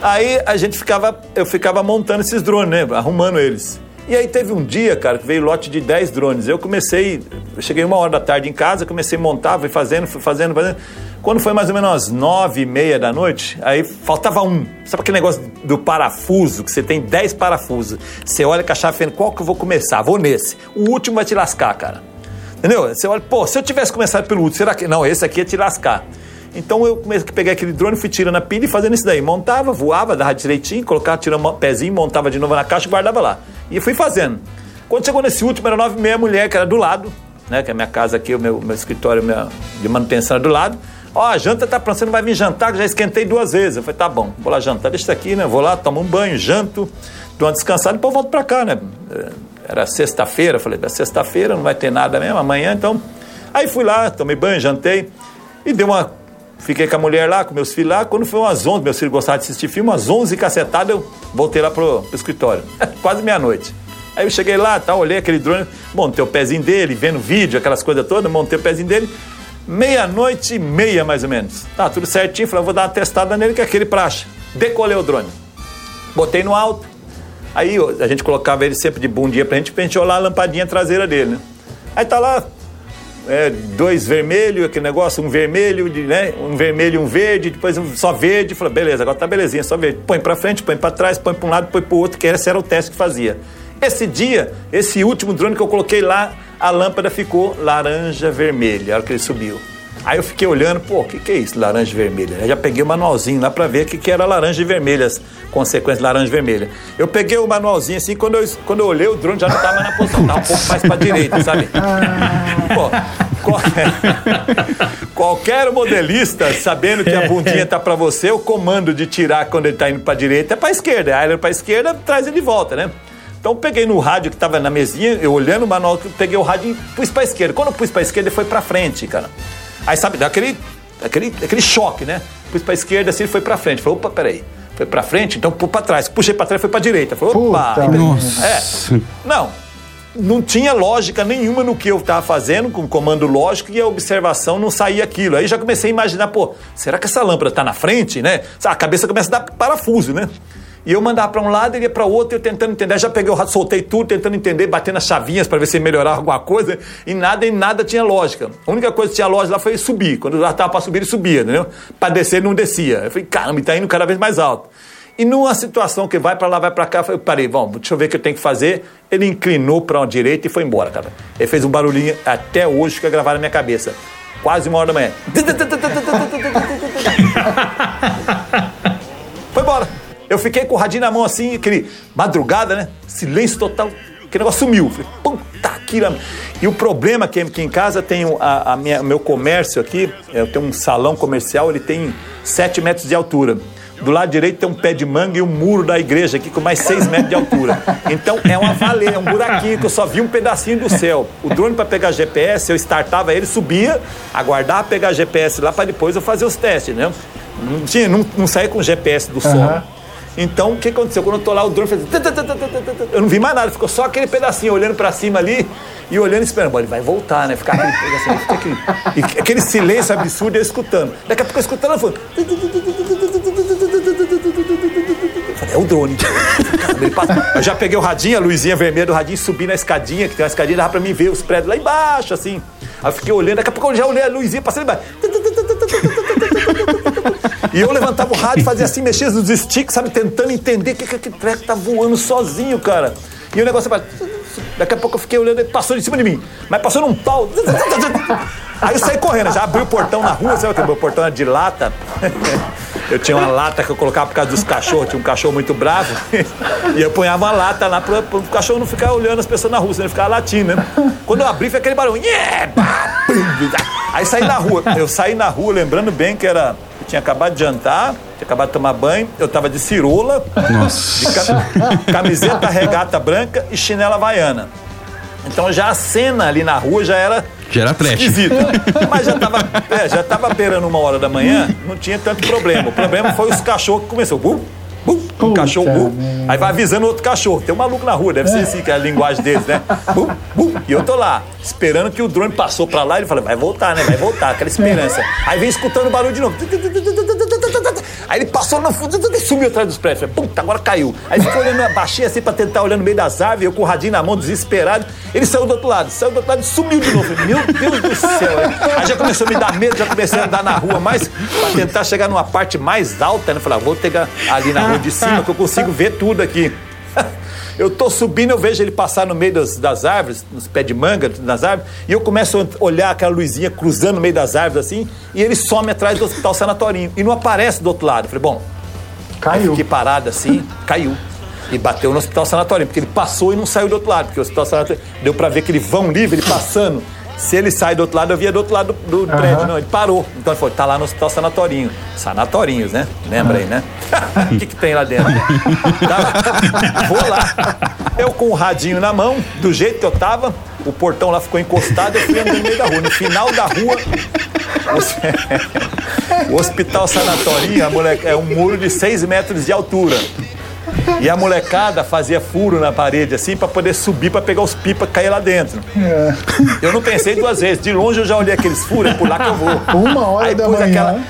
Aí a gente ficava, eu ficava montando esses drones, né? Arrumando eles. E aí teve um dia, cara, que veio lote de 10 drones. Eu comecei, eu cheguei uma hora da tarde em casa, comecei a montar, fui fazendo, fui fazendo, fazendo. Quando foi mais ou menos às nove e meia da noite, aí faltava um. Sabe aquele negócio do parafuso, que você tem dez parafusos. Você olha com a chave falando, qual que eu vou começar? Vou nesse. O último vai te lascar, cara. Entendeu? Você olha, pô, se eu tivesse começado pelo último, será que... Não, esse aqui ia te lascar. Então eu comecei a pegar aquele drone, fui tirando a pilha e fazendo isso daí. Montava, voava, dava direitinho, colocava, tirava um pezinho, montava de novo na caixa e guardava lá. E fui fazendo. Quando chegou nesse último, era nove e meia, mulher que era do lado, né? Que é a minha casa aqui, o meu, meu escritório minha, de manutenção era do lado. Ó, a janta tá pronta, você não vai vir jantar, que já esquentei duas vezes. Eu falei, tá bom, vou lá jantar, deixa isso aqui, né? Vou lá, tomo um banho, janto, dou uma descansada e depois volto pra cá, né? É, era sexta-feira, falei, da sexta-feira não vai ter nada mesmo, amanhã, então. Aí fui lá, tomei banho, jantei e dei uma. Fiquei com a mulher lá, com meus filhos lá. Quando foi umas 11, meus filhos gostavam de assistir filme, umas 11 cacetadas, eu voltei lá pro, pro escritório. Quase meia-noite. Aí eu cheguei lá, tá, olhei aquele drone, montei o pezinho dele, vendo vídeo, aquelas coisas todas, montei o pezinho dele meia-noite e meia mais ou menos. Tá, tudo certinho, falei, vou dar uma testada nele, que é aquele praxe. Decolei o drone. Botei no alto. Aí a gente colocava ele sempre de bundinha pra gente, pra gente olhar a lampadinha traseira dele, né? Aí tá lá, é, dois vermelhos, aquele negócio, um vermelho, né? um vermelho e um verde, depois um só verde. Falei, beleza, agora tá belezinha, só verde. Põe pra frente, põe pra trás, põe pra um lado, põe pro outro, que esse era o teste que fazia. Esse dia, esse último drone que eu coloquei lá, a lâmpada ficou laranja vermelha, a hora que ele subiu. Aí eu fiquei olhando, pô, o que, que é isso, laranja vermelha? Eu já peguei o manualzinho lá para ver o que, que era laranja e vermelha, as consequências de laranja e vermelha. Eu peguei o manualzinho assim, quando eu, quando eu olhei, o drone já não estava na posição, estava um pouco mais para direita, sabe? Pô, qual, qualquer modelista, sabendo que a bundinha tá para você, o comando de tirar quando ele tá indo para direita é para esquerda. Aí ele para esquerda, traz ele de volta, né? Então peguei no rádio que estava na mesinha, eu olhando o manual, peguei o rádio e pus para esquerda. Quando eu pus para esquerda, ele foi para frente, cara. Aí sabe, dá aquele, aquele, choque, né? Pus para esquerda assim, ele foi para frente. Falei, opa, peraí. Foi para frente, então pus para trás. Puxei para trás, foi para direita. Falei, opa. Puta nossa. É. Não, não tinha lógica nenhuma no que eu estava fazendo, com comando lógico, e a observação não saía aquilo. Aí já comecei a imaginar, pô, será que essa lâmpada está na frente, né? A cabeça começa a dar parafuso, né? E eu mandava para um lado, ele ia para o outro, eu tentando entender. Já peguei o rato, soltei tudo, tentando entender, batendo as chavinhas para ver se melhorava alguma coisa. E nada, e nada tinha lógica. A única coisa que tinha lógica lá foi subir. Quando já estava para subir, ele subia, entendeu? Para descer, ele não descia. Eu falei, caramba, está indo cada vez mais alto. E numa situação que vai para lá, vai para cá, eu parei, vamos, deixa eu ver o que eu tenho que fazer. Ele inclinou para uma direita e foi embora, cara. Ele fez um barulhinho até hoje eu gravado na minha cabeça. Quase uma hora da manhã. Eu fiquei com o radinho na mão assim, aquele madrugada, né? Silêncio total. Aquele negócio sumiu. Falei, puta que. E o problema é que aqui em casa tem o a, a meu comércio aqui, eu tenho um salão comercial, ele tem 7 metros de altura. Do lado direito tem um pé de manga e um muro da igreja aqui com mais 6 metros de altura. Então é uma valeia, é um buraquinho que eu só vi um pedacinho do céu. O drone para pegar GPS, eu startava ele, subia, aguardava pegar GPS lá para depois eu fazer os testes, né? Não, tinha, não, não saía com GPS do solo. Então, o que aconteceu? Quando eu tô lá, o drone fez. Eu não vi mais nada, ficou só aquele pedacinho olhando pra cima ali e olhando e esperando. Ele vai voltar, né? Ficar aquele pedacinho, aquele, e aquele silêncio absurdo eu escutando. Daqui a pouco eu escutando, eu falei, é o drone. Eu já peguei o radinho, a luzinha vermelha do radinho, subi na escadinha, que tem uma escadinha, dava pra mim ver os prédios lá embaixo, assim. Aí eu fiquei olhando, daqui a pouco eu já olhei a luzinha passando embaixo. E eu levantava o rádio, fazia assim, mexia nos sticks, sabe, tentando entender o que, que aquele treco tá voando sozinho, cara. E o negócio. Daqui a pouco eu fiquei olhando, ele passou de cima de mim, mas passou num pau. Aí eu saí correndo, já abri o portão na rua, sabe que o meu portão era de lata. Eu tinha uma lata que eu colocava por causa dos cachorros, tinha um cachorro muito bravo. E eu ponhava uma lata lá para o cachorro não ficar olhando as pessoas na rua, senão ele ficava latindo, né? Quando eu abri, foi aquele barulho. Aí saí na rua. Eu saí na rua, lembrando bem que era. Tinha acabado de jantar, tinha acabado de tomar banho, eu tava de cirola, de ca- camiseta regata branca e chinela havaiana. Então já a cena ali na rua já era Já era trash. esquisita. Mas já tava, é, já tava beirando uma hora da manhã, não tinha tanto problema. O problema foi os cachorros que começou. Bum, bum, um cachorro, bum. Aí vai avisando outro cachorro. Tem um maluco na rua, deve ser assim, que é a linguagem deles, né? Bum, bum. E eu tô lá, esperando que o drone passou pra lá ele falou, vai voltar, né? Vai voltar, aquela esperança. Aí vem escutando o barulho de novo. Aí ele passou no fundo e sumiu atrás dos prédios. Puta, agora caiu. Aí ficou olhando, baixei assim pra tentar olhar no meio das árvores, eu com o radinho na mão, desesperado. Ele saiu do outro lado, saiu do outro lado e sumiu de novo. Meu Deus do céu. Aí já começou a me dar medo, já comecei a andar na rua mais pra tentar chegar numa parte mais alta, né? Falei, ah, vou pegar ali na rua de cima que eu consigo ver tudo aqui. Eu tô subindo, eu vejo ele passar no meio das, das árvores, nos pés de manga, nas árvores, e eu começo a olhar aquela luzinha cruzando no meio das árvores assim, e ele some atrás do hospital sanatorinho. E não aparece do outro lado. Eu falei, bom, Caiu. Fiquei parado assim, caiu. E bateu no hospital sanatório, porque ele passou e não saiu do outro lado, porque o hospital sanatório deu pra ver aquele vão livre, ele passando. Se ele sai do outro lado, eu via do outro lado do, do prédio. Não, ele parou. Então ele falou, tá lá no hospital sanatorinho. Sanatorinhos, né? Lembra aí, né? O que, que tem lá dentro? Tá? Vou lá. Eu com o radinho na mão, do jeito que eu tava, o portão lá ficou encostado, eu fui andando no meio da rua. No final da rua, o hospital sanatorinho, a moleque, é um muro de 6 metros de altura. E a molecada fazia furo na parede assim pra poder subir pra pegar os pipa e cair lá dentro. Eu não pensei duas vezes. De longe eu já olhei aqueles furos, é por lá que eu vou. Uma hora Aí da manhã. aquela-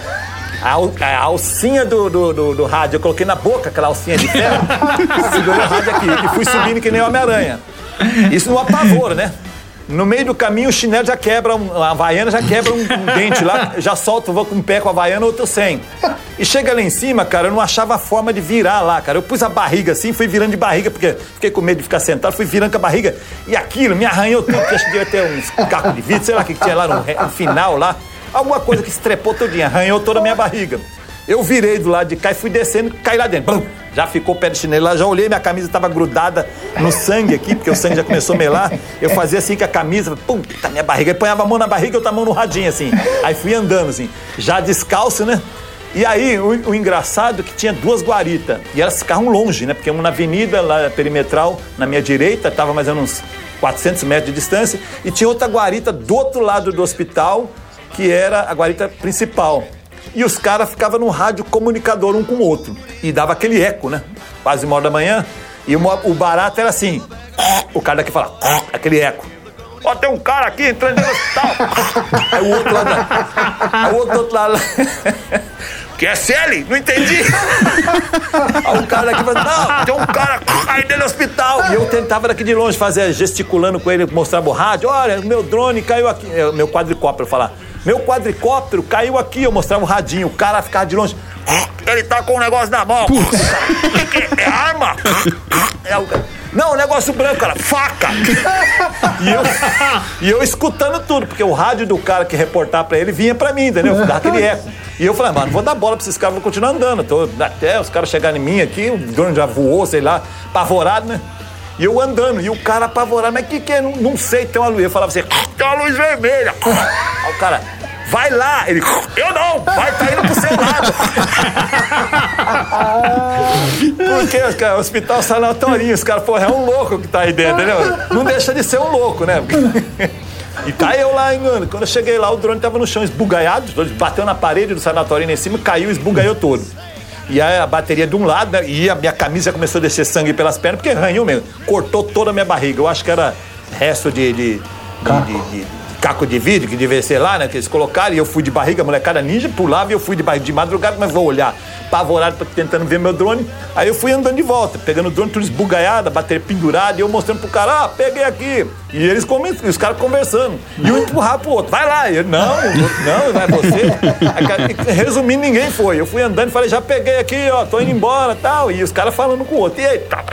a, a alcinha do, do, do- do rádio, eu coloquei na boca aquela alcinha de ferro, segurei o rádio aqui e fui subindo que nem Homem-Aranha. Isso no apavoro, né? No meio do caminho o chinelo já quebra, a havaiana já quebra um, um dente lá, já solto, vou com um pé com a havaiana, outro sem. E chega lá em cima, cara, eu não achava a forma de virar lá, cara. Eu pus a barriga assim, fui virando de barriga, porque fiquei com medo de ficar sentado, fui virando com a barriga. E aquilo me arranhou tudo, porque acho que devia ter uns cacos de vidro, sei lá o que que tinha lá no final lá. Alguma coisa que estrepou todinha, arranhou toda a minha barriga. Eu virei do lado de cá e fui descendo caí lá dentro. Blum! Já ficou o pé de chinelo lá, já olhei, minha camisa estava grudada no sangue aqui, porque o sangue já começou a melar. Eu fazia assim com a camisa, puta, minha barriga. Aí ponhava a mão na barriga e outra mão no radinho, assim. Aí fui andando, assim, já descalço, né? E aí, o, o engraçado é que tinha duas guaritas. E elas ficavam longe, né? Porque uma na avenida, lá perimetral, na minha direita, estava mais ou menos uns 400 metros de distância. E tinha outra guarita do outro lado do hospital, que era a guarita principal. E os caras ficavam no rádio comunicador um com o outro. E dava aquele eco, né? Quase uma hora da manhã. E uma- o barato era assim. O cara daqui fala, aquele eco. Ó, tem um cara aqui entrando do hospital. Aí o outro lá. da- Aí o outro do outro lado. Que é Sally? Não entendi. Aí o cara daqui fala, não, tem um cara aí dentro do hospital. E eu tentava daqui de longe fazer, gesticulando com ele, mostrava o rádio. Olha, meu drone caiu aqui. É, meu quadricóptero, falar. Meu quadricóptero caiu aqui. Eu mostrava o radinho. O cara ficava de longe. Ele tá com um negócio na mão. É? É arma? É o Não, negócio branco, cara. Faca! E eu, e eu escutando tudo, porque o rádio do cara que reportar pra ele vinha pra mim, entendeu? Dava aquele eco. E eu falei, "Ah, mano, vou dar bola pra esses caras, vou continuar andando. Tô, até os caras chegarem em mim aqui, o drone já voou, sei lá, apavorado, né? E eu andando, e o cara apavorado, mas o que que é? Não, não sei, tem uma luz. Eu falava assim, tem uma luz vermelha. Aí o cara, vai lá. Ele, eu não, vai, tá indo pro seu lado. Porque os caras, hospital sanatorinho, os caras, porra, é um louco que tá aí dentro, entendeu? Não deixa de ser um louco, né? E tá eu lá, hein, mano. Quando eu cheguei lá, o drone tava no chão esbugalhado, bateu na parede do sanatório em cima, caiu, esbugalhou todo. E aí a bateria de um lado, né, e a minha camisa começou a descer sangue pelas pernas, porque arranhou mesmo. Cortou toda a minha barriga. Eu acho que era resto de, de, de- de- de- caco de vidro, que devia ser lá, né? Que eles colocaram, e eu fui de barriga, molecada ninja pulava e eu fui de barriga de madrugada, mas vou olhar, apavorado, tentando ver meu drone. Aí eu fui andando de volta, pegando o drone tudo esbugalhado, a bateria pendurada, e eu mostrando pro cara, ah, peguei aqui. E eles e os caras conversando. E um empurrar pro outro, vai lá. Eu, não, não, não é você. Resumindo, ninguém foi. Eu fui andando e falei, já peguei aqui, ó, tô indo embora tal. E os caras falando com o outro. E aí, tá,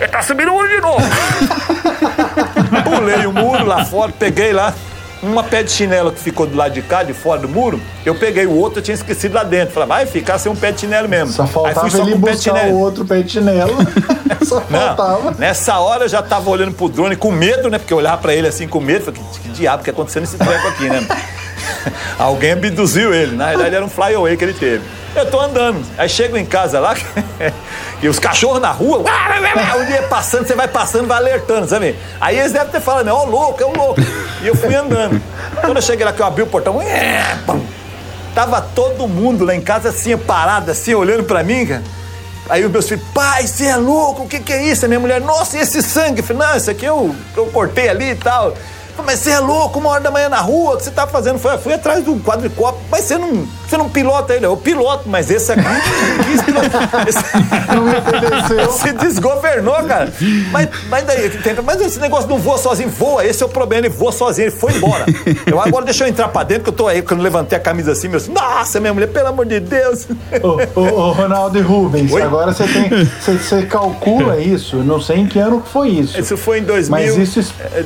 ele tá subindo o muro de novo. Pulei o muro lá fora, peguei lá. Uma pé de chinelo que ficou do lado de cá, de fora do muro, eu peguei o outro, eu tinha esquecido lá dentro. Falei, vai ficar sem um pé de chinelo mesmo. Só Aí faltava fui só ele com pé de buscar chinelo. o outro pé de chinelo. Só Não, faltava. nessa hora eu já tava olhando pro drone com medo, né? Porque eu olhava pra ele assim com medo. Falei, que, que diabo que tá acontecendo nesse treco aqui, né? Alguém abduziu ele. Na verdade era um flyaway que ele teve. Eu tô andando. Aí chego em casa lá e os cachorros na rua. Um dia passando, você vai passando, vai alertando, sabe? Aí eles devem ter falado, né? Ó, louco, é um louco. E eu fui andando. Quando eu cheguei lá que eu abri o portão, é, tava todo mundo lá em casa assim, parado, assim, olhando pra mim, cara. Aí os meus filhos, pai, você é louco, o que, que é isso? A minha mulher, nossa, e esse sangue? Eu falei, não, isso aqui eu, eu cortei ali e tal. Mas você é louco, uma hora da manhã na rua, o que você tá fazendo? Falei, fui atrás do quadricóptero, mas você não, você não pilota ele? Eu piloto, mas esse aqui. Esse- Não me se desgovernou, cara. Mas, mas daí, tenta- mas esse negócio não voa sozinho, voa, esse é o problema, ele voa sozinho, ele foi embora. Eu agora deixa eu entrar pra dentro, que eu tô aí, quando eu levantei a camisa assim, meu, nossa, minha mulher, pelo amor de Deus. Ô, ô, ô, Ronaldo e Rubens, Oi? agora você tem. Você, você calcula isso, não sei em que ano que foi isso. Isso foi em 2000, Mas isso é,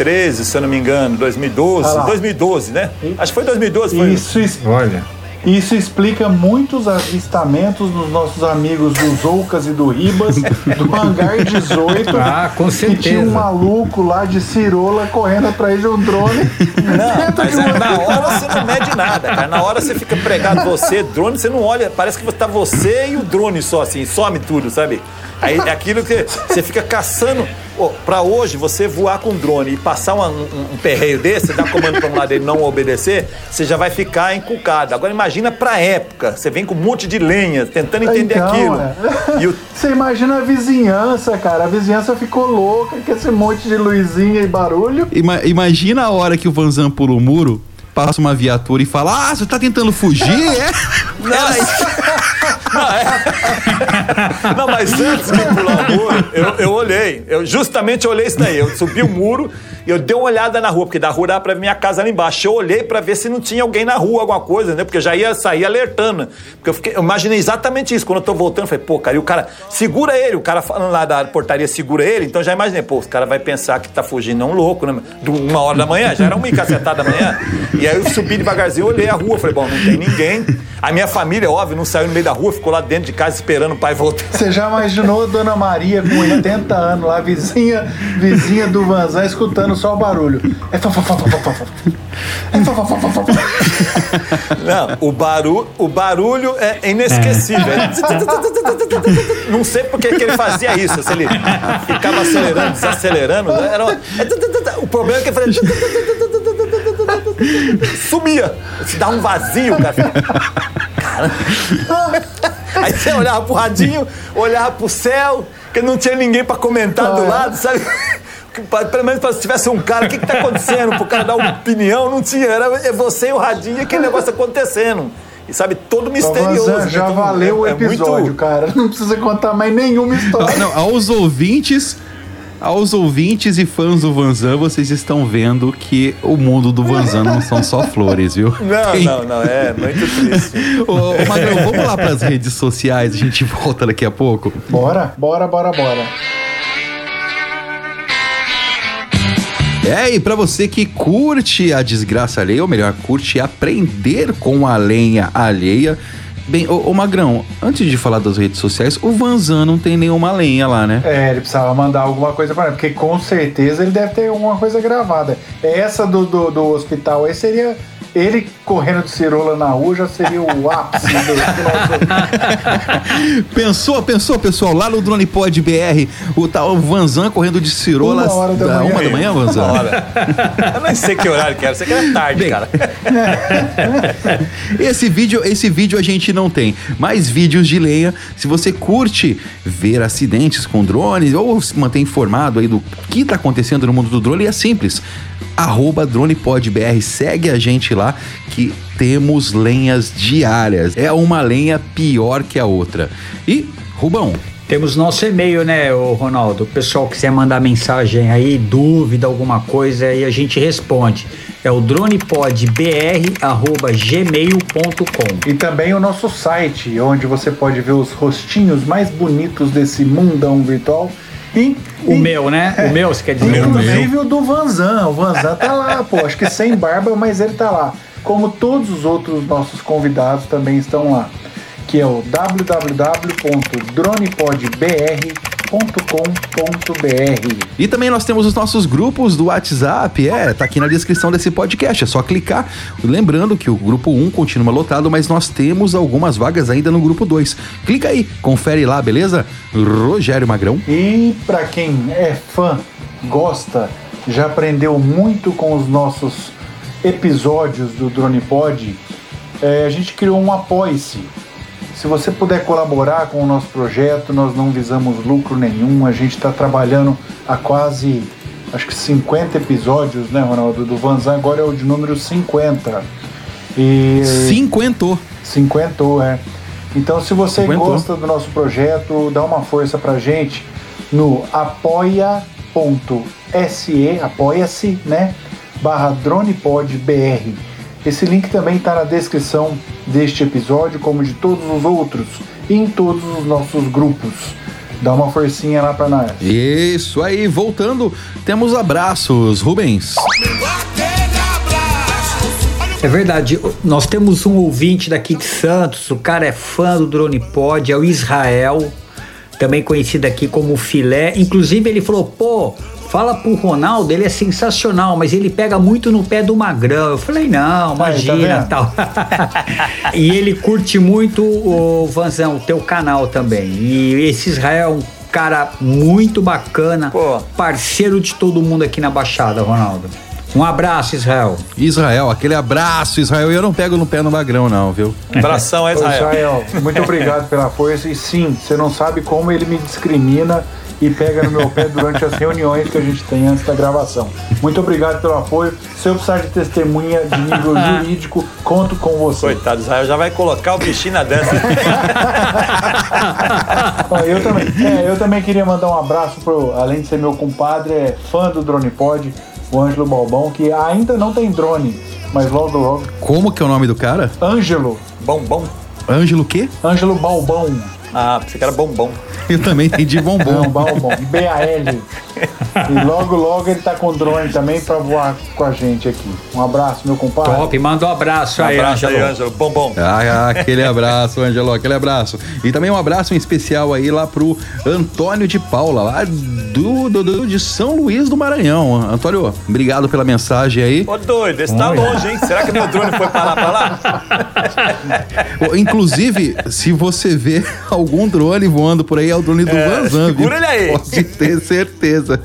2013, se eu não me engano, 2012, Ah lá. 2012, né? Acho que foi 2012. Foi... Isso, es- Olha. isso explica muitos avistamentos dos nossos amigos do Zoucas e do Ribas, do Hangar 18. Ah, com Que tinha um certeza. maluco lá de cirola correndo atrás de um drone. Não, mas é, na hora você não mede nada, cara. Na hora você fica pregado você, drone, você não olha, parece que tá você e o drone só assim, some tudo, sabe? Aí é aquilo que você fica caçando. Pô, pra hoje, você voar com drone e passar uma- um, um perreio desse, dá comando pra um lado e ele não obedecer, você já vai ficar encucado. Agora imagina pra época, você vem com um monte de lenha, tentando entender Então, aquilo. é. E o Você imagina a vizinhança, cara. A vizinhança ficou louca com esse monte de luzinha e barulho. Ima- imagina a hora que o Vanzan pula o muro, passa uma viatura e fala: Ah, você tá tentando fugir? É? Não, é. Não, mas antes de pular o muro, eu, eu olhei. Eu justamente olhei isso daí. Eu subi o muro eu dei uma olhada na rua, porque da rua dava pra minha casa lá embaixo. Eu olhei pra ver se não tinha alguém na rua, alguma coisa, né? Porque eu já ia sair alertando. Porque eu, fiquei, eu imaginei exatamente isso. Quando eu tô voltando, eu falei, pô, cara, e o cara, segura ele. O cara falando lá da portaria, segura ele. Então já imaginei, pô, o cara vai pensar que tá fugindo, é um louco, né? De uma hora da manhã, já era uma e cacetada da manhã. E aí eu subi devagarzinho, olhei a rua, falei, bom, não tem ninguém. A minha família, óbvio, não saiu no meio da rua, ficou lá dentro de casa esperando o pai voltar. Você já imaginou a Dona Maria com 80 anos lá, vizinha, vizinha do Vanzan, escutando só o barulho. É fa, fa, fa, fa, fa, fa. É fa, fa, fa, fa, fa. Não, o, baru, o barulho é inesquecível. É- Não sei por que que ele fazia isso. Se ele ficava acelerando, desacelerando. né? Era uma- O problema é que ele fazia. Sumia. Se dá um vazio, cara. Caramba. Aí você olhava pro radinho, olhava pro céu, que não tinha ninguém pra comentar do lado, sabe? Pelo menos se tivesse um cara, o que, que tá acontecendo? Pro cara dar uma opinião, não tinha. Era é você e o radinho e aquele negócio acontecendo. E sabe, todo misterioso. Vanzan, já Então, valeu o é- é muito- episódio, cara. Não precisa contar mais nenhuma história. Não, aos ouvintes, aos ouvintes e fãs do Vanzan, vocês estão vendo que o mundo do Vanzan não são só flores, viu? Não, Tem- não, não, é muito triste. Ô, ô Magrão, vamos lá pras redes sociais, a gente volta daqui a pouco. Bora, bora, bora, bora. É, e pra você que curte a desgraça alheia, ou melhor, curte aprender com a lenha alheia. Bem, ô, ô Magrão, antes de falar das redes sociais, o Vanzan não tem nenhuma lenha lá, né? É, ele precisava mandar alguma coisa para porque com certeza ele deve ter alguma coisa gravada. Essa do, do, do hospital aí seria ele correndo de cirola na rua já seria o ápice do Pensou, pensou, pessoal, lá no Drone Pod BR, o tal Vanzan correndo de cirola Uma hora da da manhã. uma da manhã, Vanzan? Hora. Eu nem sei que horário que era, sei que era tarde, Bem, cara. Esse vídeo, esse vídeo a gente não tem. Mais vídeos de lenha. Se você curte ver acidentes com drones ou se manter informado aí do que tá acontecendo no mundo do drone, é simples. Arroba DronePodBR, segue a gente lá que temos lenhas diárias. É uma lenha pior que a outra. E, Rubão, Temos nosso e-mail, né, Ronaldo? O pessoal quiser mandar mensagem aí, dúvida, alguma coisa, aí a gente responde. É o dronepodbr.gmail.com. E também o nosso site, onde você pode ver os rostinhos mais bonitos desse mundão virtual. E, O e- meu, né? O meu, você quer dizer? Inclusive o do Vanzan. O Vanzan tá lá, pô. Acho que sem barba, mas ele tá lá. Como todos os outros nossos convidados também estão lá. Que é o www.dronepodbr.com.br. E também nós temos os nossos grupos do WhatsApp, é, tá aqui na descrição desse podcast, é só clicar. Lembrando que o grupo 1 continua lotado, mas nós temos algumas vagas ainda no grupo 2. Clica aí, confere lá, beleza? Rogério Magrão. E para quem é fã, gosta, já aprendeu muito com os nossos episódios do Drone Pod, é, a gente criou um apoie-se. Se você puder colaborar com o nosso projeto, nós não visamos lucro nenhum, a gente está trabalhando há quase, acho que 50 episódios, né, Ronaldo? Do Vanzan agora é o de número 50. E Cinquentou. 50, é. Então, se você Cinquentou. gosta do nosso projeto, dá uma força pra gente no apoia.se, apoia-se, né? Barra DronePodBR. Esse link também está na descrição deste episódio, como de todos os outros, e em todos os nossos grupos. Dá uma forcinha lá pra nós. Isso aí, voltando, temos abraços, Rubens. É verdade, nós temos um ouvinte daqui de Santos, o cara é fã do Drone Pod, é o Israel, também conhecido aqui como Filé. Inclusive ele falou, pô, fala pro Ronaldo, ele é sensacional, mas ele pega muito no pé do Magrão. Eu falei, não, tá imagina, vendo? tal. e ele curte muito o Vanzão, o teu canal também. E esse Israel é um cara muito bacana, Pô. parceiro de todo mundo aqui na Baixada, Ronaldo. Um abraço, Israel. Israel, aquele abraço, Israel. E eu não pego no pé no Magrão, não, viu? Abração, é Ô, Israel. Israel, muito obrigado pela força. E sim, você não sabe como ele me discrimina e pega no meu pé durante as reuniões que a gente tem antes da gravação. Muito obrigado pelo apoio. Se eu precisar de testemunha de nível jurídico, conto com você. Coitado, Israel já vai colocar o bichinho na dança. Eu, também, é, eu também queria mandar um abraço pro, além de ser meu compadre, é fã do Drone Pod, o Ângelo Balbão, que ainda não tem drone, mas logo logo. Como que é o nome do cara? Ângelo, bom, bom. Ângelo o quê? Ângelo Balbão. Ah, pensei que era bombom. Eu também entendi Não, bombom. B-A-L. E logo, logo ele tá com drone também pra voar com a gente aqui. Um abraço, meu compadre. Top, manda um abraço Um aí, abraço aí, Ângelo. Ângelo. Bombom. Ah, aquele abraço, Angelo, aquele abraço. E também um abraço em especial aí lá pro Antônio de Paula, lá do, do, do- de São Luís do Maranhão. Antônio, obrigado pela mensagem aí. Ô, doido, esse tá longe, hein? Será que meu drone foi parar pra lá? Inclusive, se você vê algum drone voando por aí, é o drone do É, Vanzan, viu? segura ele aí. Pode ter certeza.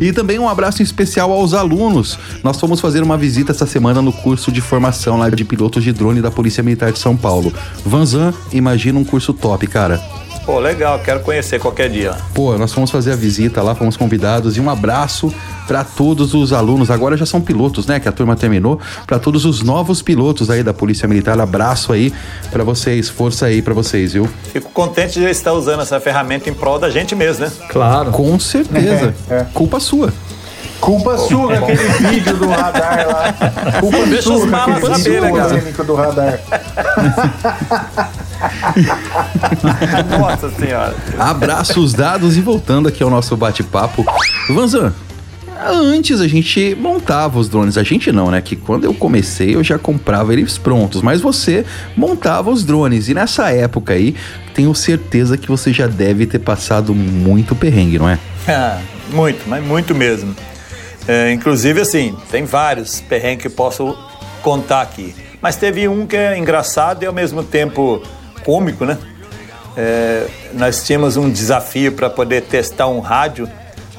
e também um abraço especial aos alunos. Nós fomos fazer uma visita essa semana no curso de formação lá de pilotos de drone da Polícia Militar de São Paulo. Vanzan, imagina um curso top, cara. Pô, legal, quero conhecer qualquer dia. Pô, nós fomos fazer a visita lá, fomos convidados e um abraço para todos os alunos. Agora já são pilotos, né? Que a turma terminou. Para todos os novos pilotos aí da Polícia Militar, abraço aí para vocês, força aí para vocês, viu? Fico contente de estar usando essa ferramenta em prol da gente mesmo, né? Claro. Com certeza. É, é. Culpa sua. Culpa sua, aquele vídeo do radar lá. Culpa Deixa sua, os malas aquele saber, né, cara? do radar. Nossa senhora. Abraços dados e voltando aqui ao nosso bate-papo. Vanzan, Antes a gente montava os drones. A gente não, né? Que quando eu comecei eu já comprava eles prontos. Mas você montava os drones. E nessa época aí, tenho certeza que você já deve ter passado muito perrengue, não é? Ah, muito, mas muito mesmo. É, inclusive, assim, tem vários perrengues que posso contar aqui. Mas teve um que é engraçado e ao mesmo tempo cômico, né? É, nós tínhamos um desafio para poder testar um rádio.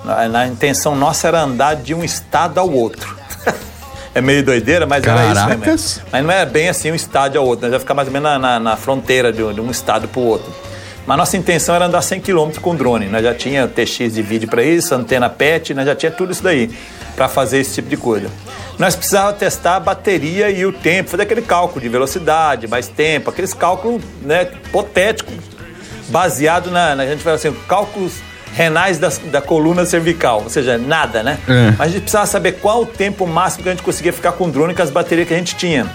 Na, na, intenção nossa era andar de um estado ao outro. é meio doideira, mas Caracas. era isso mesmo. Mas não é bem assim um estado ao outro, nós ia ficar mais ou menos na, na, na fronteira de, de um estado para o outro. Mas nossa intenção era andar 100 km com drone. Nós já tinha TX de vídeo para isso, antena PET, nós já tinha tudo isso daí para fazer esse tipo de coisa. Nós precisávamos testar a bateria e o tempo, fazer aquele cálculo de velocidade, mais tempo, aqueles cálculos né, hipotéticos, baseado na, na, a gente fala assim, cálculos renais da, da coluna cervical, ou seja, nada, né? É. Mas a gente precisava saber qual o tempo máximo que a gente conseguia ficar com o drone com as baterias que a gente tinha.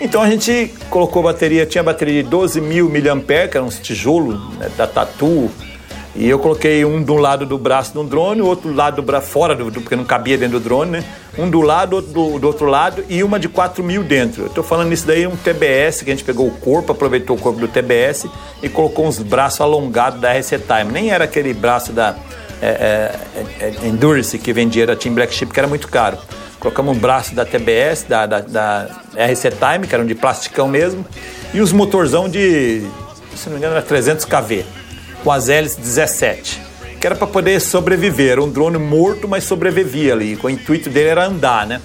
Então a gente colocou bateria, tinha bateria de 12 mil miliamperes, que era uns tijolos né, da Tatu, e eu coloquei um do lado do braço do drone, o outro lado do braço fora, do, porque não cabia dentro do drone, né? Um do lado, outro do, do outro lado e uma de 4 mil dentro. Eu tô falando isso daí, um TBS, que a gente pegou o corpo, aproveitou o corpo do TBS e colocou uns braços alongados da RC Time. Nem era aquele braço da é, é, é, Endurance que vendia da Team Black Chip, que era muito caro. Colocamos um braço da TBS, da, da, da RC Time, que eram de plasticão mesmo, e os motorzão de, se não me engano, era 300 kV com as hélices 17, que era para poder sobreviver. Era um drone morto, mas sobrevivia ali. O intuito dele era andar, né?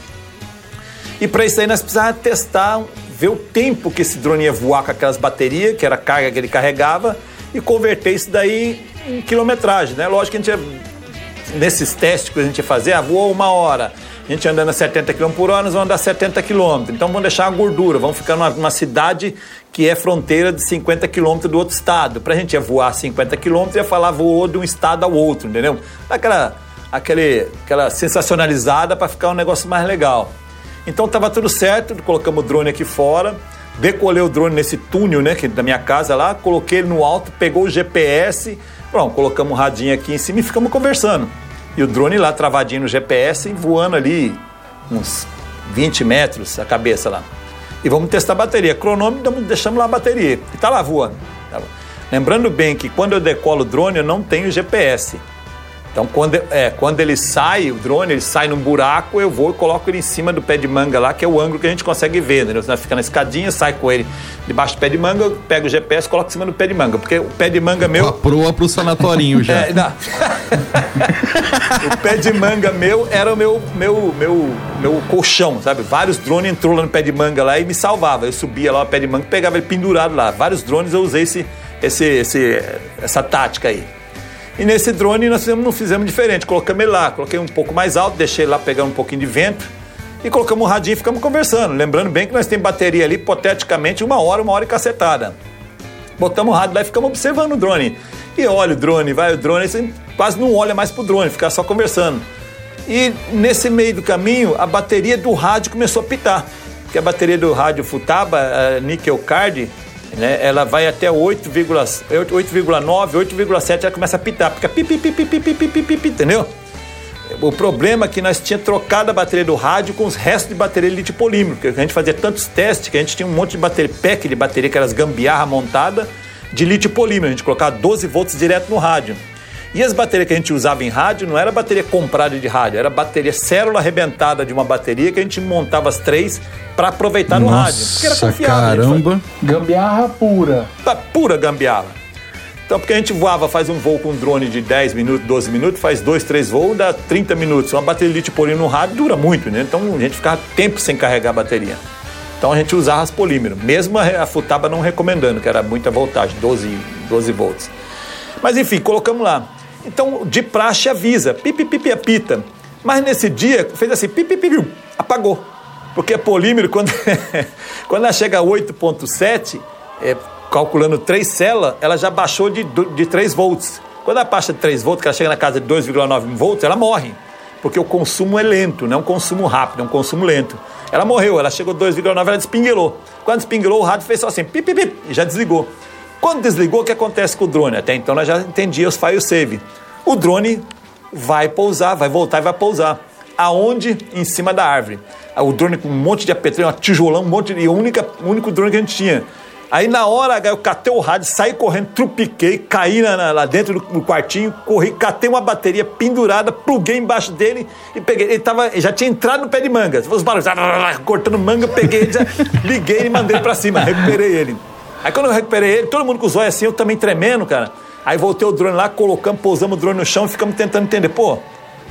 E para isso aí nós precisávamos testar, ver o tempo que esse drone ia voar com aquelas baterias, que era a carga que ele carregava, e converter isso daí em quilometragem, né? Lógico que a gente ia, nesses testes que a gente ia fazer, ah, voou uma hora, a gente andando a 70 km por hora, nós vamos andar 70 km. Então vamos deixar a gordura, vamos ficar numa, numa cidade que é fronteira de 50 km do outro estado. Para a gente ia voar 50 km, ia falar voou de um estado ao outro, entendeu? Aquela, aquele, aquela sensacionalizada para ficar um negócio mais legal. Então estava tudo certo, colocamos o drone aqui fora, decolei o drone nesse túnel, né, que, da minha casa lá, coloquei ele no alto, pegou o GPS, pronto, colocamos um radinho aqui em cima e ficamos conversando. E o drone lá travadinho no GPS, voando ali uns 20 metros a cabeça lá. E vamos testar a bateria. Cronômetro, deixamos lá a bateria. E tá lá voando. Tá Lembrando bem que quando eu decolo o drone, eu não tenho GPS. Então, quando, é, quando ele sai, o drone, ele sai num buraco, eu vou e coloco ele em cima do pé de manga lá, que é o ângulo que a gente consegue ver. Né? Nós fica na escadinha, sai com ele debaixo do pé de manga, eu pego o GPS e coloco em cima do pé de manga. Porque o pé de manga meu. A proa pro sanatorinho já. É, o pé de manga meu era o meu, meu, meu, meu colchão, sabe? Vários drones entrou lá no pé de manga lá e me salvava. Eu subia lá o pé de manga, pegava ele pendurado lá. Vários drones eu usei esse, esse, esse, essa tática aí. E nesse drone nós fizemos, não fizemos diferente, colocamos ele lá, coloquei um pouco mais alto, deixei ele lá pegando um pouquinho de vento e colocamos um radinho e ficamos conversando. Lembrando bem que nós temos bateria ali, hipoteticamente, uma hora, uma hora e cacetada. Botamos o rádio lá e ficamos observando o drone. E olha o drone, vai o drone, você quase não olha mais pro drone, fica só conversando. E nesse meio do caminho, a bateria do rádio começou a pitar. Porque a bateria do rádio Futaba, a Nickel Card, né, ela vai até 8,9, 8,7, ela começa a pitar, fica pipi, pipi, pipi, pipi, pipi, entendeu? O problema é que nós tínhamos trocado a bateria do rádio com os restos de bateria de lítio polímero, porque a gente fazia tantos testes que a gente tinha um monte de bateria, pack de bateria, que era as gambiarra montada de lítio polímero, a gente colocava 12 volts direto no rádio. E as baterias que a gente usava em rádio não era bateria comprada de rádio, era bateria célula arrebentada de uma bateria que a gente montava as três para aproveitar no Nossa, rádio. Porque era confiável. caramba. Gambiarra pura. Tá pura gambiarra. Então, porque a gente voava, faz um voo com um drone de 10 minutos, 12 minutos, faz dois, três voos, dá 30 minutos. Uma bateria de lítio polímero no rádio dura muito, né? Então a gente ficava tempo sem carregar a bateria. Então a gente usava as polímero, mesmo a, a Futaba não recomendando, que era muita voltagem, 12, 12 volts. Mas enfim, colocamos lá. Então, de praxe avisa, pipi, pipi, apita. Mas nesse dia, fez assim, pipi, apagou. Porque polímero, quando, quando ela chega a 8.7, é, calculando 3 células, ela já baixou de, de 3 volts. Quando ela baixa de 3 volts, que ela chega na casa de 2,9 volts, ela morre. Porque o consumo é lento, não é um consumo rápido, é um consumo lento. Ela morreu, ela chegou a 2,9, ela despinguelou. Quando despinguelou, o rádio fez só assim, pip, pip, e já desligou. Quando desligou, o que acontece com o drone? Até então ela já entendia os file save. O drone vai pousar, vai voltar e vai pousar. Aonde? Em cima da árvore. O drone com um monte de apetrecho, uma tijolão, um monte de. O única, único drone que a gente tinha. Aí na hora eu catei o rádio, saí correndo, trupiquei, caí na, na, lá dentro do, do, quartinho, corri, catei uma bateria pendurada, pluguei embaixo dele e peguei. Ele tava, já tinha entrado no pé de manga. Os barulhos, cortando manga, peguei, já, liguei e mandei pra cima, recuperei ele. Aí quando eu recuperei ele, todo mundo com os olhos assim, eu também tremendo, cara. Aí voltei o drone lá, colocamos, pousamos o drone no chão e ficamos tentando entender. Pô,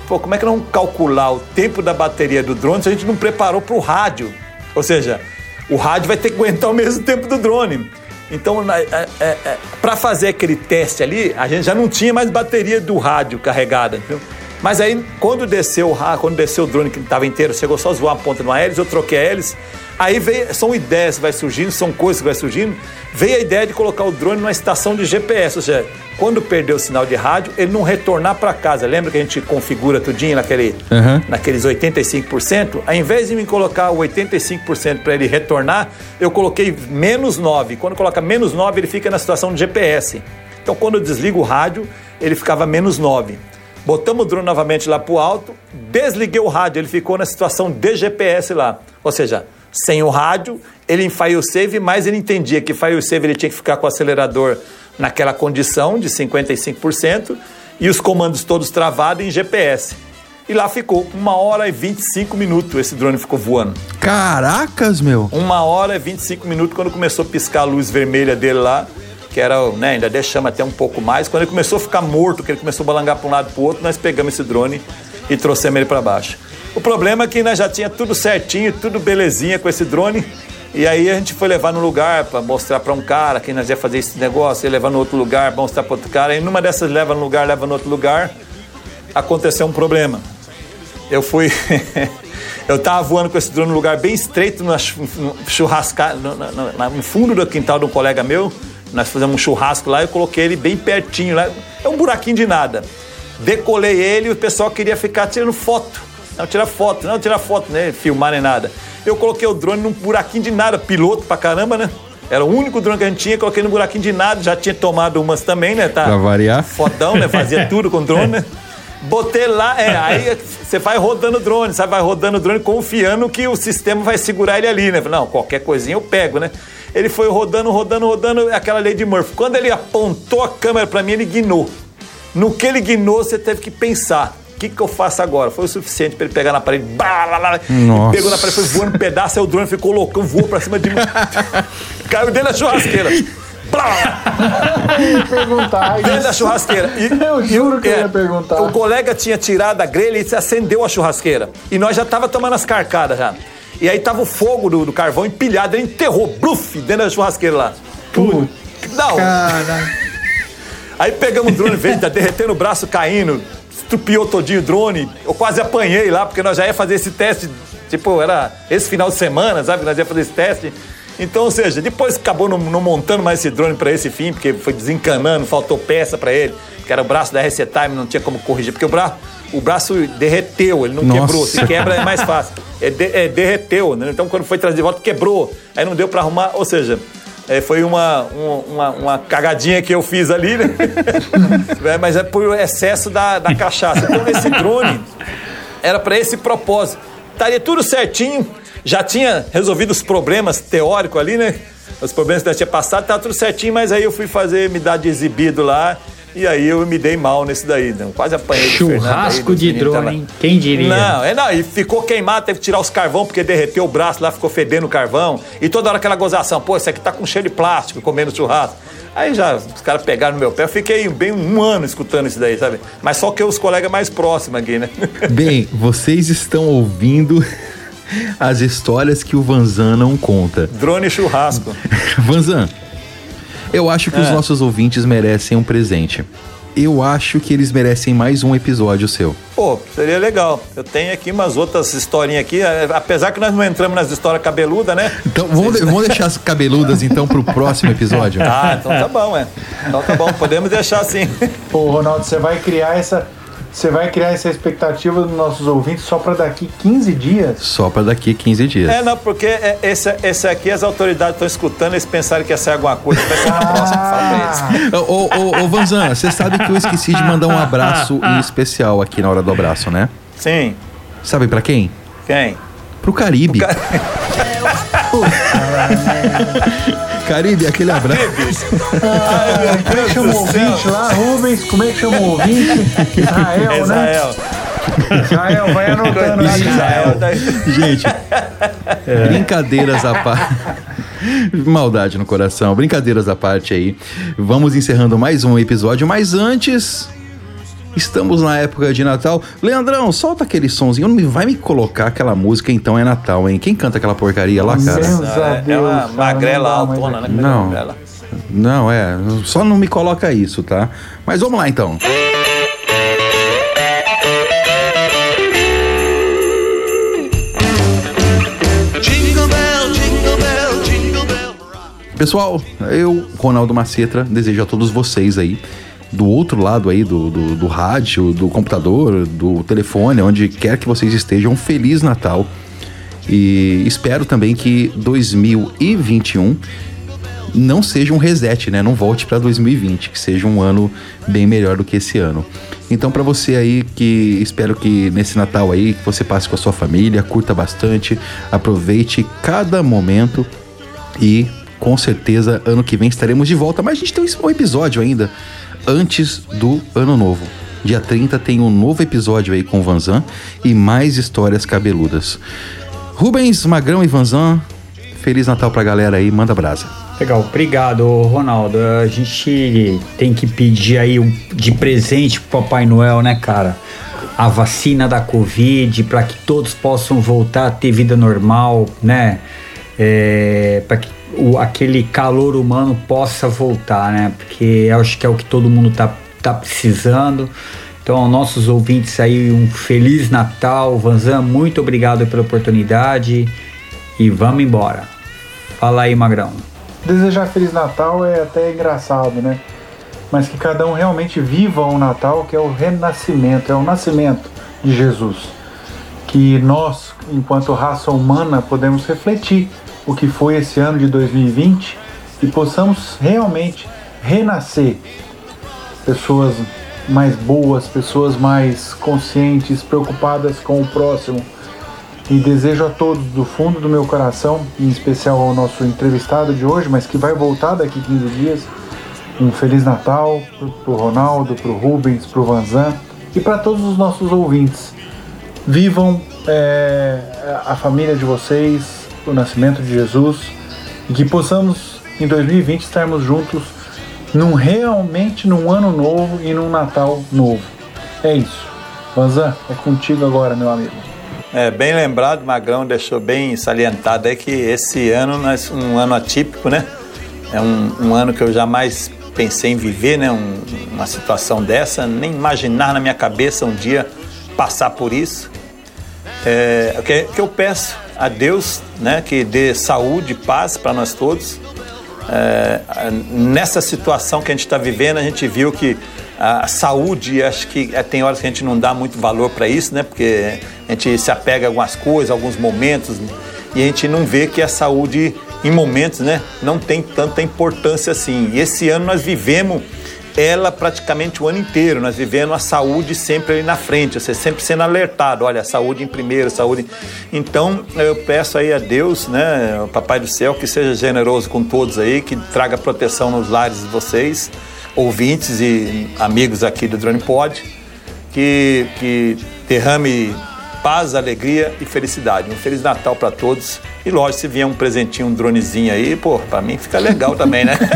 pô, como é que não calcular o tempo da bateria do drone se a gente não preparou pro rádio? Ou seja, o rádio vai ter que aguentar o mesmo tempo do drone. Então, é, é, é, para fazer aquele teste ali, a gente já não tinha mais bateria do rádio carregada. Entendeu? Mas aí, quando desceu o rádio, quando desceu o drone que estava inteiro, chegou só a zoar a ponta de uma hélice, eu troquei a hélice. Aí veio, são ideias que vai surgindo, são coisas que vai surgindo. Veio a ideia de colocar o drone numa estação de GPS, ou seja, quando perder o sinal de rádio, ele não retornar para casa. Lembra que a gente configura tudinho naquele, uhum. naqueles 85%? Ao invés de me colocar o 85% para ele retornar, eu coloquei menos 9. Quando coloca menos 9, ele fica na situação de GPS. Então, quando eu desligo o rádio, ele ficava menos 9. Botamos o drone novamente lá para o alto, desliguei o rádio, ele ficou na situação de GPS lá. Ou seja, sem o rádio, ele em file save, mas ele entendia que file save ele tinha que ficar com o acelerador naquela condição de 55% e os comandos todos travados em GPS. E lá ficou uma hora e 25 minutos esse drone ficou voando. Caracas, meu! Uma hora e 25 minutos quando começou a piscar a luz vermelha dele lá, que era, né, ainda deixamos até um pouco mais. Quando ele começou a ficar morto, que ele começou a balangar para um lado para o outro, nós pegamos esse drone e trouxemos ele para baixo. O problema é que nós já tinha tudo certinho, tudo belezinha com esse drone. E aí a gente foi levar no lugar para mostrar para um cara que nós ia fazer esse negócio, ia levar no outro lugar, mostrar para outro cara. E numa dessas leva no lugar, leva no outro lugar, aconteceu um problema. Eu fui. eu tava voando com esse drone num lugar bem estreito, no, churrasca, no, no, no, fundo do quintal de um colega meu. Nós fizemos um churrasco lá e eu coloquei ele bem pertinho lá. É um buraquinho de nada. Decolei ele e o pessoal queria ficar tirando foto. Não, tirar foto, não tirar foto, né? Filmar nem nada. Eu coloquei o drone num buraquinho de nada, piloto pra caramba, né? Era o único drone que a gente tinha, coloquei no buraquinho de nada, já tinha tomado umas também, né? Tá pra variar. Fodão, né? Fazia tudo com drone, né? Botei lá, é, aí você vai rodando o drone, sabe? Vai rodando o drone confiando que o sistema vai segurar ele ali, né? Não, qualquer coisinha eu pego, né? Ele foi rodando, rodando, rodando, aquela lei de Murphy. Quando ele apontou a câmera para mim, ele guinou. No que ele guinou, você teve que pensar que, que eu faço agora? Foi o suficiente para ele pegar na parede, blá, pegou na parede, foi voando um pedaço, aí o drone ficou loucão, voou para cima de mim. Caiu dentro da churrasqueira. Perguntar Dentro da churrasqueira. E, eu juro que é, eu ia perguntar. O colega tinha tirado a grelha e acendeu a churrasqueira. E nós já tava tomando as carcadas já. E aí tava o fogo do, do carvão empilhado, ele enterrou, bluf, dentro da churrasqueira lá. Putz. Não. Cara. Aí pegamos o drone, veio, tá derretendo o braço, caindo estupiou todinho o drone. Eu quase apanhei lá, porque nós já ia fazer esse teste, tipo, era esse final de semana, sabe? Nós ia fazer esse teste. Então, ou seja, depois acabou não, não montando mais esse drone para esse fim, porque foi desencanando, faltou peça para ele, que era o braço da RC Time, não tinha como corrigir, porque o braço, o braço derreteu, ele não Nossa. quebrou. Se quebra é mais fácil. É, de, é derreteu, né? Então, quando foi trazer de volta, quebrou. Aí não deu para arrumar, ou seja, é, foi uma, uma, uma, cagadinha que eu fiz ali, né? é, mas é por excesso da, da cachaça. Então, esse drone era para esse propósito. Estaria tudo certinho, já tinha resolvido os problemas teóricos ali, né? Os problemas que nós tinha passado, tá tudo certinho, mas aí eu fui fazer me dar de exibido lá e aí eu me dei mal nesse daí, né? quase apanhei Churrasco de drone, hein? Quem diria? Não, é não, e ficou queimado, teve que tirar os carvão porque derreteu o braço lá, ficou fedendo o carvão. E toda hora aquela gozação, pô, esse aqui tá com cheiro de plástico, comendo churrasco. Aí já os caras pegaram no meu pé, eu fiquei bem um ano escutando isso daí, sabe? Mas só que os colegas mais próximos aqui, né? Bem, vocês estão ouvindo as histórias que o Vanzan não conta. Drone churrasco. Vanzan, eu acho que é. os nossos ouvintes merecem um presente. Eu acho que eles merecem mais um episódio seu. Pô, seria legal. Eu tenho aqui umas outras historinhas aqui, é, apesar que nós não entramos nas histórias cabeludas, né? Então vamos, de, vamos deixar as cabeludas então pro próximo episódio. Ah, então tá bom, é. Então tá bom, podemos deixar assim. Pô, Ronaldo, você vai criar essa Você vai criar essa expectativa dos nossos ouvintes só para daqui 15 dias? Só para daqui 15 dias. É, não, porque é, esse, esse aqui as autoridades estão escutando, eles pensaram que ia ser alguma coisa. Vai ser na próxima. Ô, ô, ô, ô, Vanzan, você sabe que eu esqueci de mandar um abraço em especial aqui na hora do abraço, né? Sim. Sabe pra quem? Quem? Pro Caribe. Caribe, aquele abraço. Como é que chama o ouvinte lá? Rubens, como é que chama o ouvinte? Israel, né? Israel. Israel, vai anotando. Israel. tá- Gente, brincadeiras à parte. Maldade no coração, brincadeiras à parte aí. Vamos encerrando mais um episódio, mas antes. Estamos na época de Natal. Leandrão, solta aquele sonzinho. Não me- vai me colocar aquela música, então é Natal, hein? Quem canta aquela porcaria lá, cara? Deus É, é Deus, uma cara, magrela altona, né? é o Não. Não, é. Só não me coloca isso, tá? Mas vamos lá então. Pessoal, eu, Ronaldo Macetra, desejo a todos vocês aí, do outro lado aí do, do, do rádio, do computador, do telefone, onde quer que vocês estejam, um Feliz Natal. E espero também que 2021 não seja um reset, né? Não volte para 2020, que seja um ano bem melhor do que esse ano. Então, para você aí que espero que nesse Natal aí que você passe com a sua família, curta bastante, aproveite cada momento e com certeza ano que vem estaremos de volta. Mas a gente tem um episódio ainda antes do ano novo. Dia 30 tem um novo episódio aí com o Vanzan e mais histórias cabeludas. Rubens, Magrão e Vanzan, Feliz Natal pra galera aí, manda brasa. Legal, obrigado, Ronaldo. A gente tem que pedir aí um, de presente pro Papai Noel, né, cara? A vacina da Covid, para que todos possam voltar a ter vida normal, né? É, para que o, aquele calor humano possa voltar, né? Porque eu acho que é o que todo mundo tá, tá precisando. Então, aos nossos ouvintes aí, um Feliz Natal. Vanzan, muito obrigado pela oportunidade e vamos embora. Fala aí, Magrão. Desejar Feliz Natal é até engraçado, né? Mas que cada um realmente viva o Natal, que é o renascimento, é o nascimento de Jesus. Que nós, enquanto raça humana, podemos refletir o que foi esse ano de 2020 e possamos realmente renascer. Pessoas mais boas, pessoas mais conscientes, preocupadas com o próximo. E desejo a todos do fundo do meu coração, em especial ao nosso entrevistado de hoje, mas que vai voltar daqui 15 dias, um Feliz Natal pro, pro Ronaldo, pro Rubens, pro Vanzan e para todos os nossos ouvintes. Vivam é, a família de vocês, o nascimento de Jesus e que possamos em 2020 estarmos juntos num realmente num ano novo e num Natal novo. É isso. Vanzan, é contigo agora, meu amigo. É, bem lembrado, Magrão deixou bem salientado aí que esse ano nós um ano atípico, né? É um, um ano que eu jamais pensei em viver, né? Um- uma situação dessa, nem imaginar na minha cabeça um dia passar por isso. É, o que, que eu peço a Deus, né? Que dê saúde, paz para nós todos. É, nessa situação que a gente está vivendo, a gente viu que a saúde, acho que é, tem horas que a gente não dá muito valor para isso, né? Porque a gente se apega a algumas coisas, alguns momentos, e a gente não vê que a saúde, em momentos, né, não tem tanta importância assim. E esse ano nós vivemos ela praticamente o ano inteiro, nós vivendo a saúde sempre ali na frente, você sempre sendo alertado, olha, saúde em primeiro, saúde. Então, eu peço aí a Deus, né, o Papai do Céu, que seja generoso com todos aí, que traga proteção nos lares de vocês, ouvintes e amigos aqui do Drone Pod, que, que derrame paz, alegria e felicidade. Um Feliz Natal para todos. E lógico, se vier um presentinho, um dronezinho aí, pô, para mim fica legal também, né?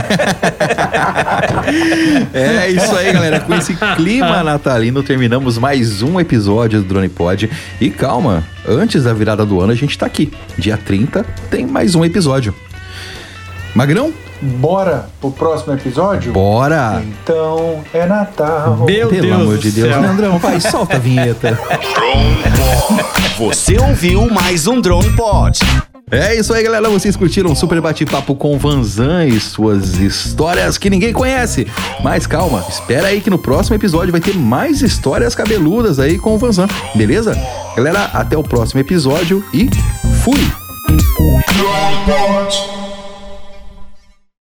É isso aí, galera. Com esse clima natalino, terminamos mais um episódio do Drone Pod. E calma, antes da virada do ano, a gente tá aqui. Dia 30 tem mais um episódio. Magrão? Bora pro próximo episódio? Bora! Então é Natal. Meu Pelo Deus amor do de Deus, céu. Leandrão, vai, solta a vinheta. Você ouviu mais um Drone Pod. É isso aí, galera. Vocês curtiram um super bate-papo com Vanzan e suas histórias que ninguém conhece. Mas calma, espera aí que no próximo episódio vai ter mais histórias cabeludas aí com o Vanzan, beleza? Galera, até o próximo episódio e fui!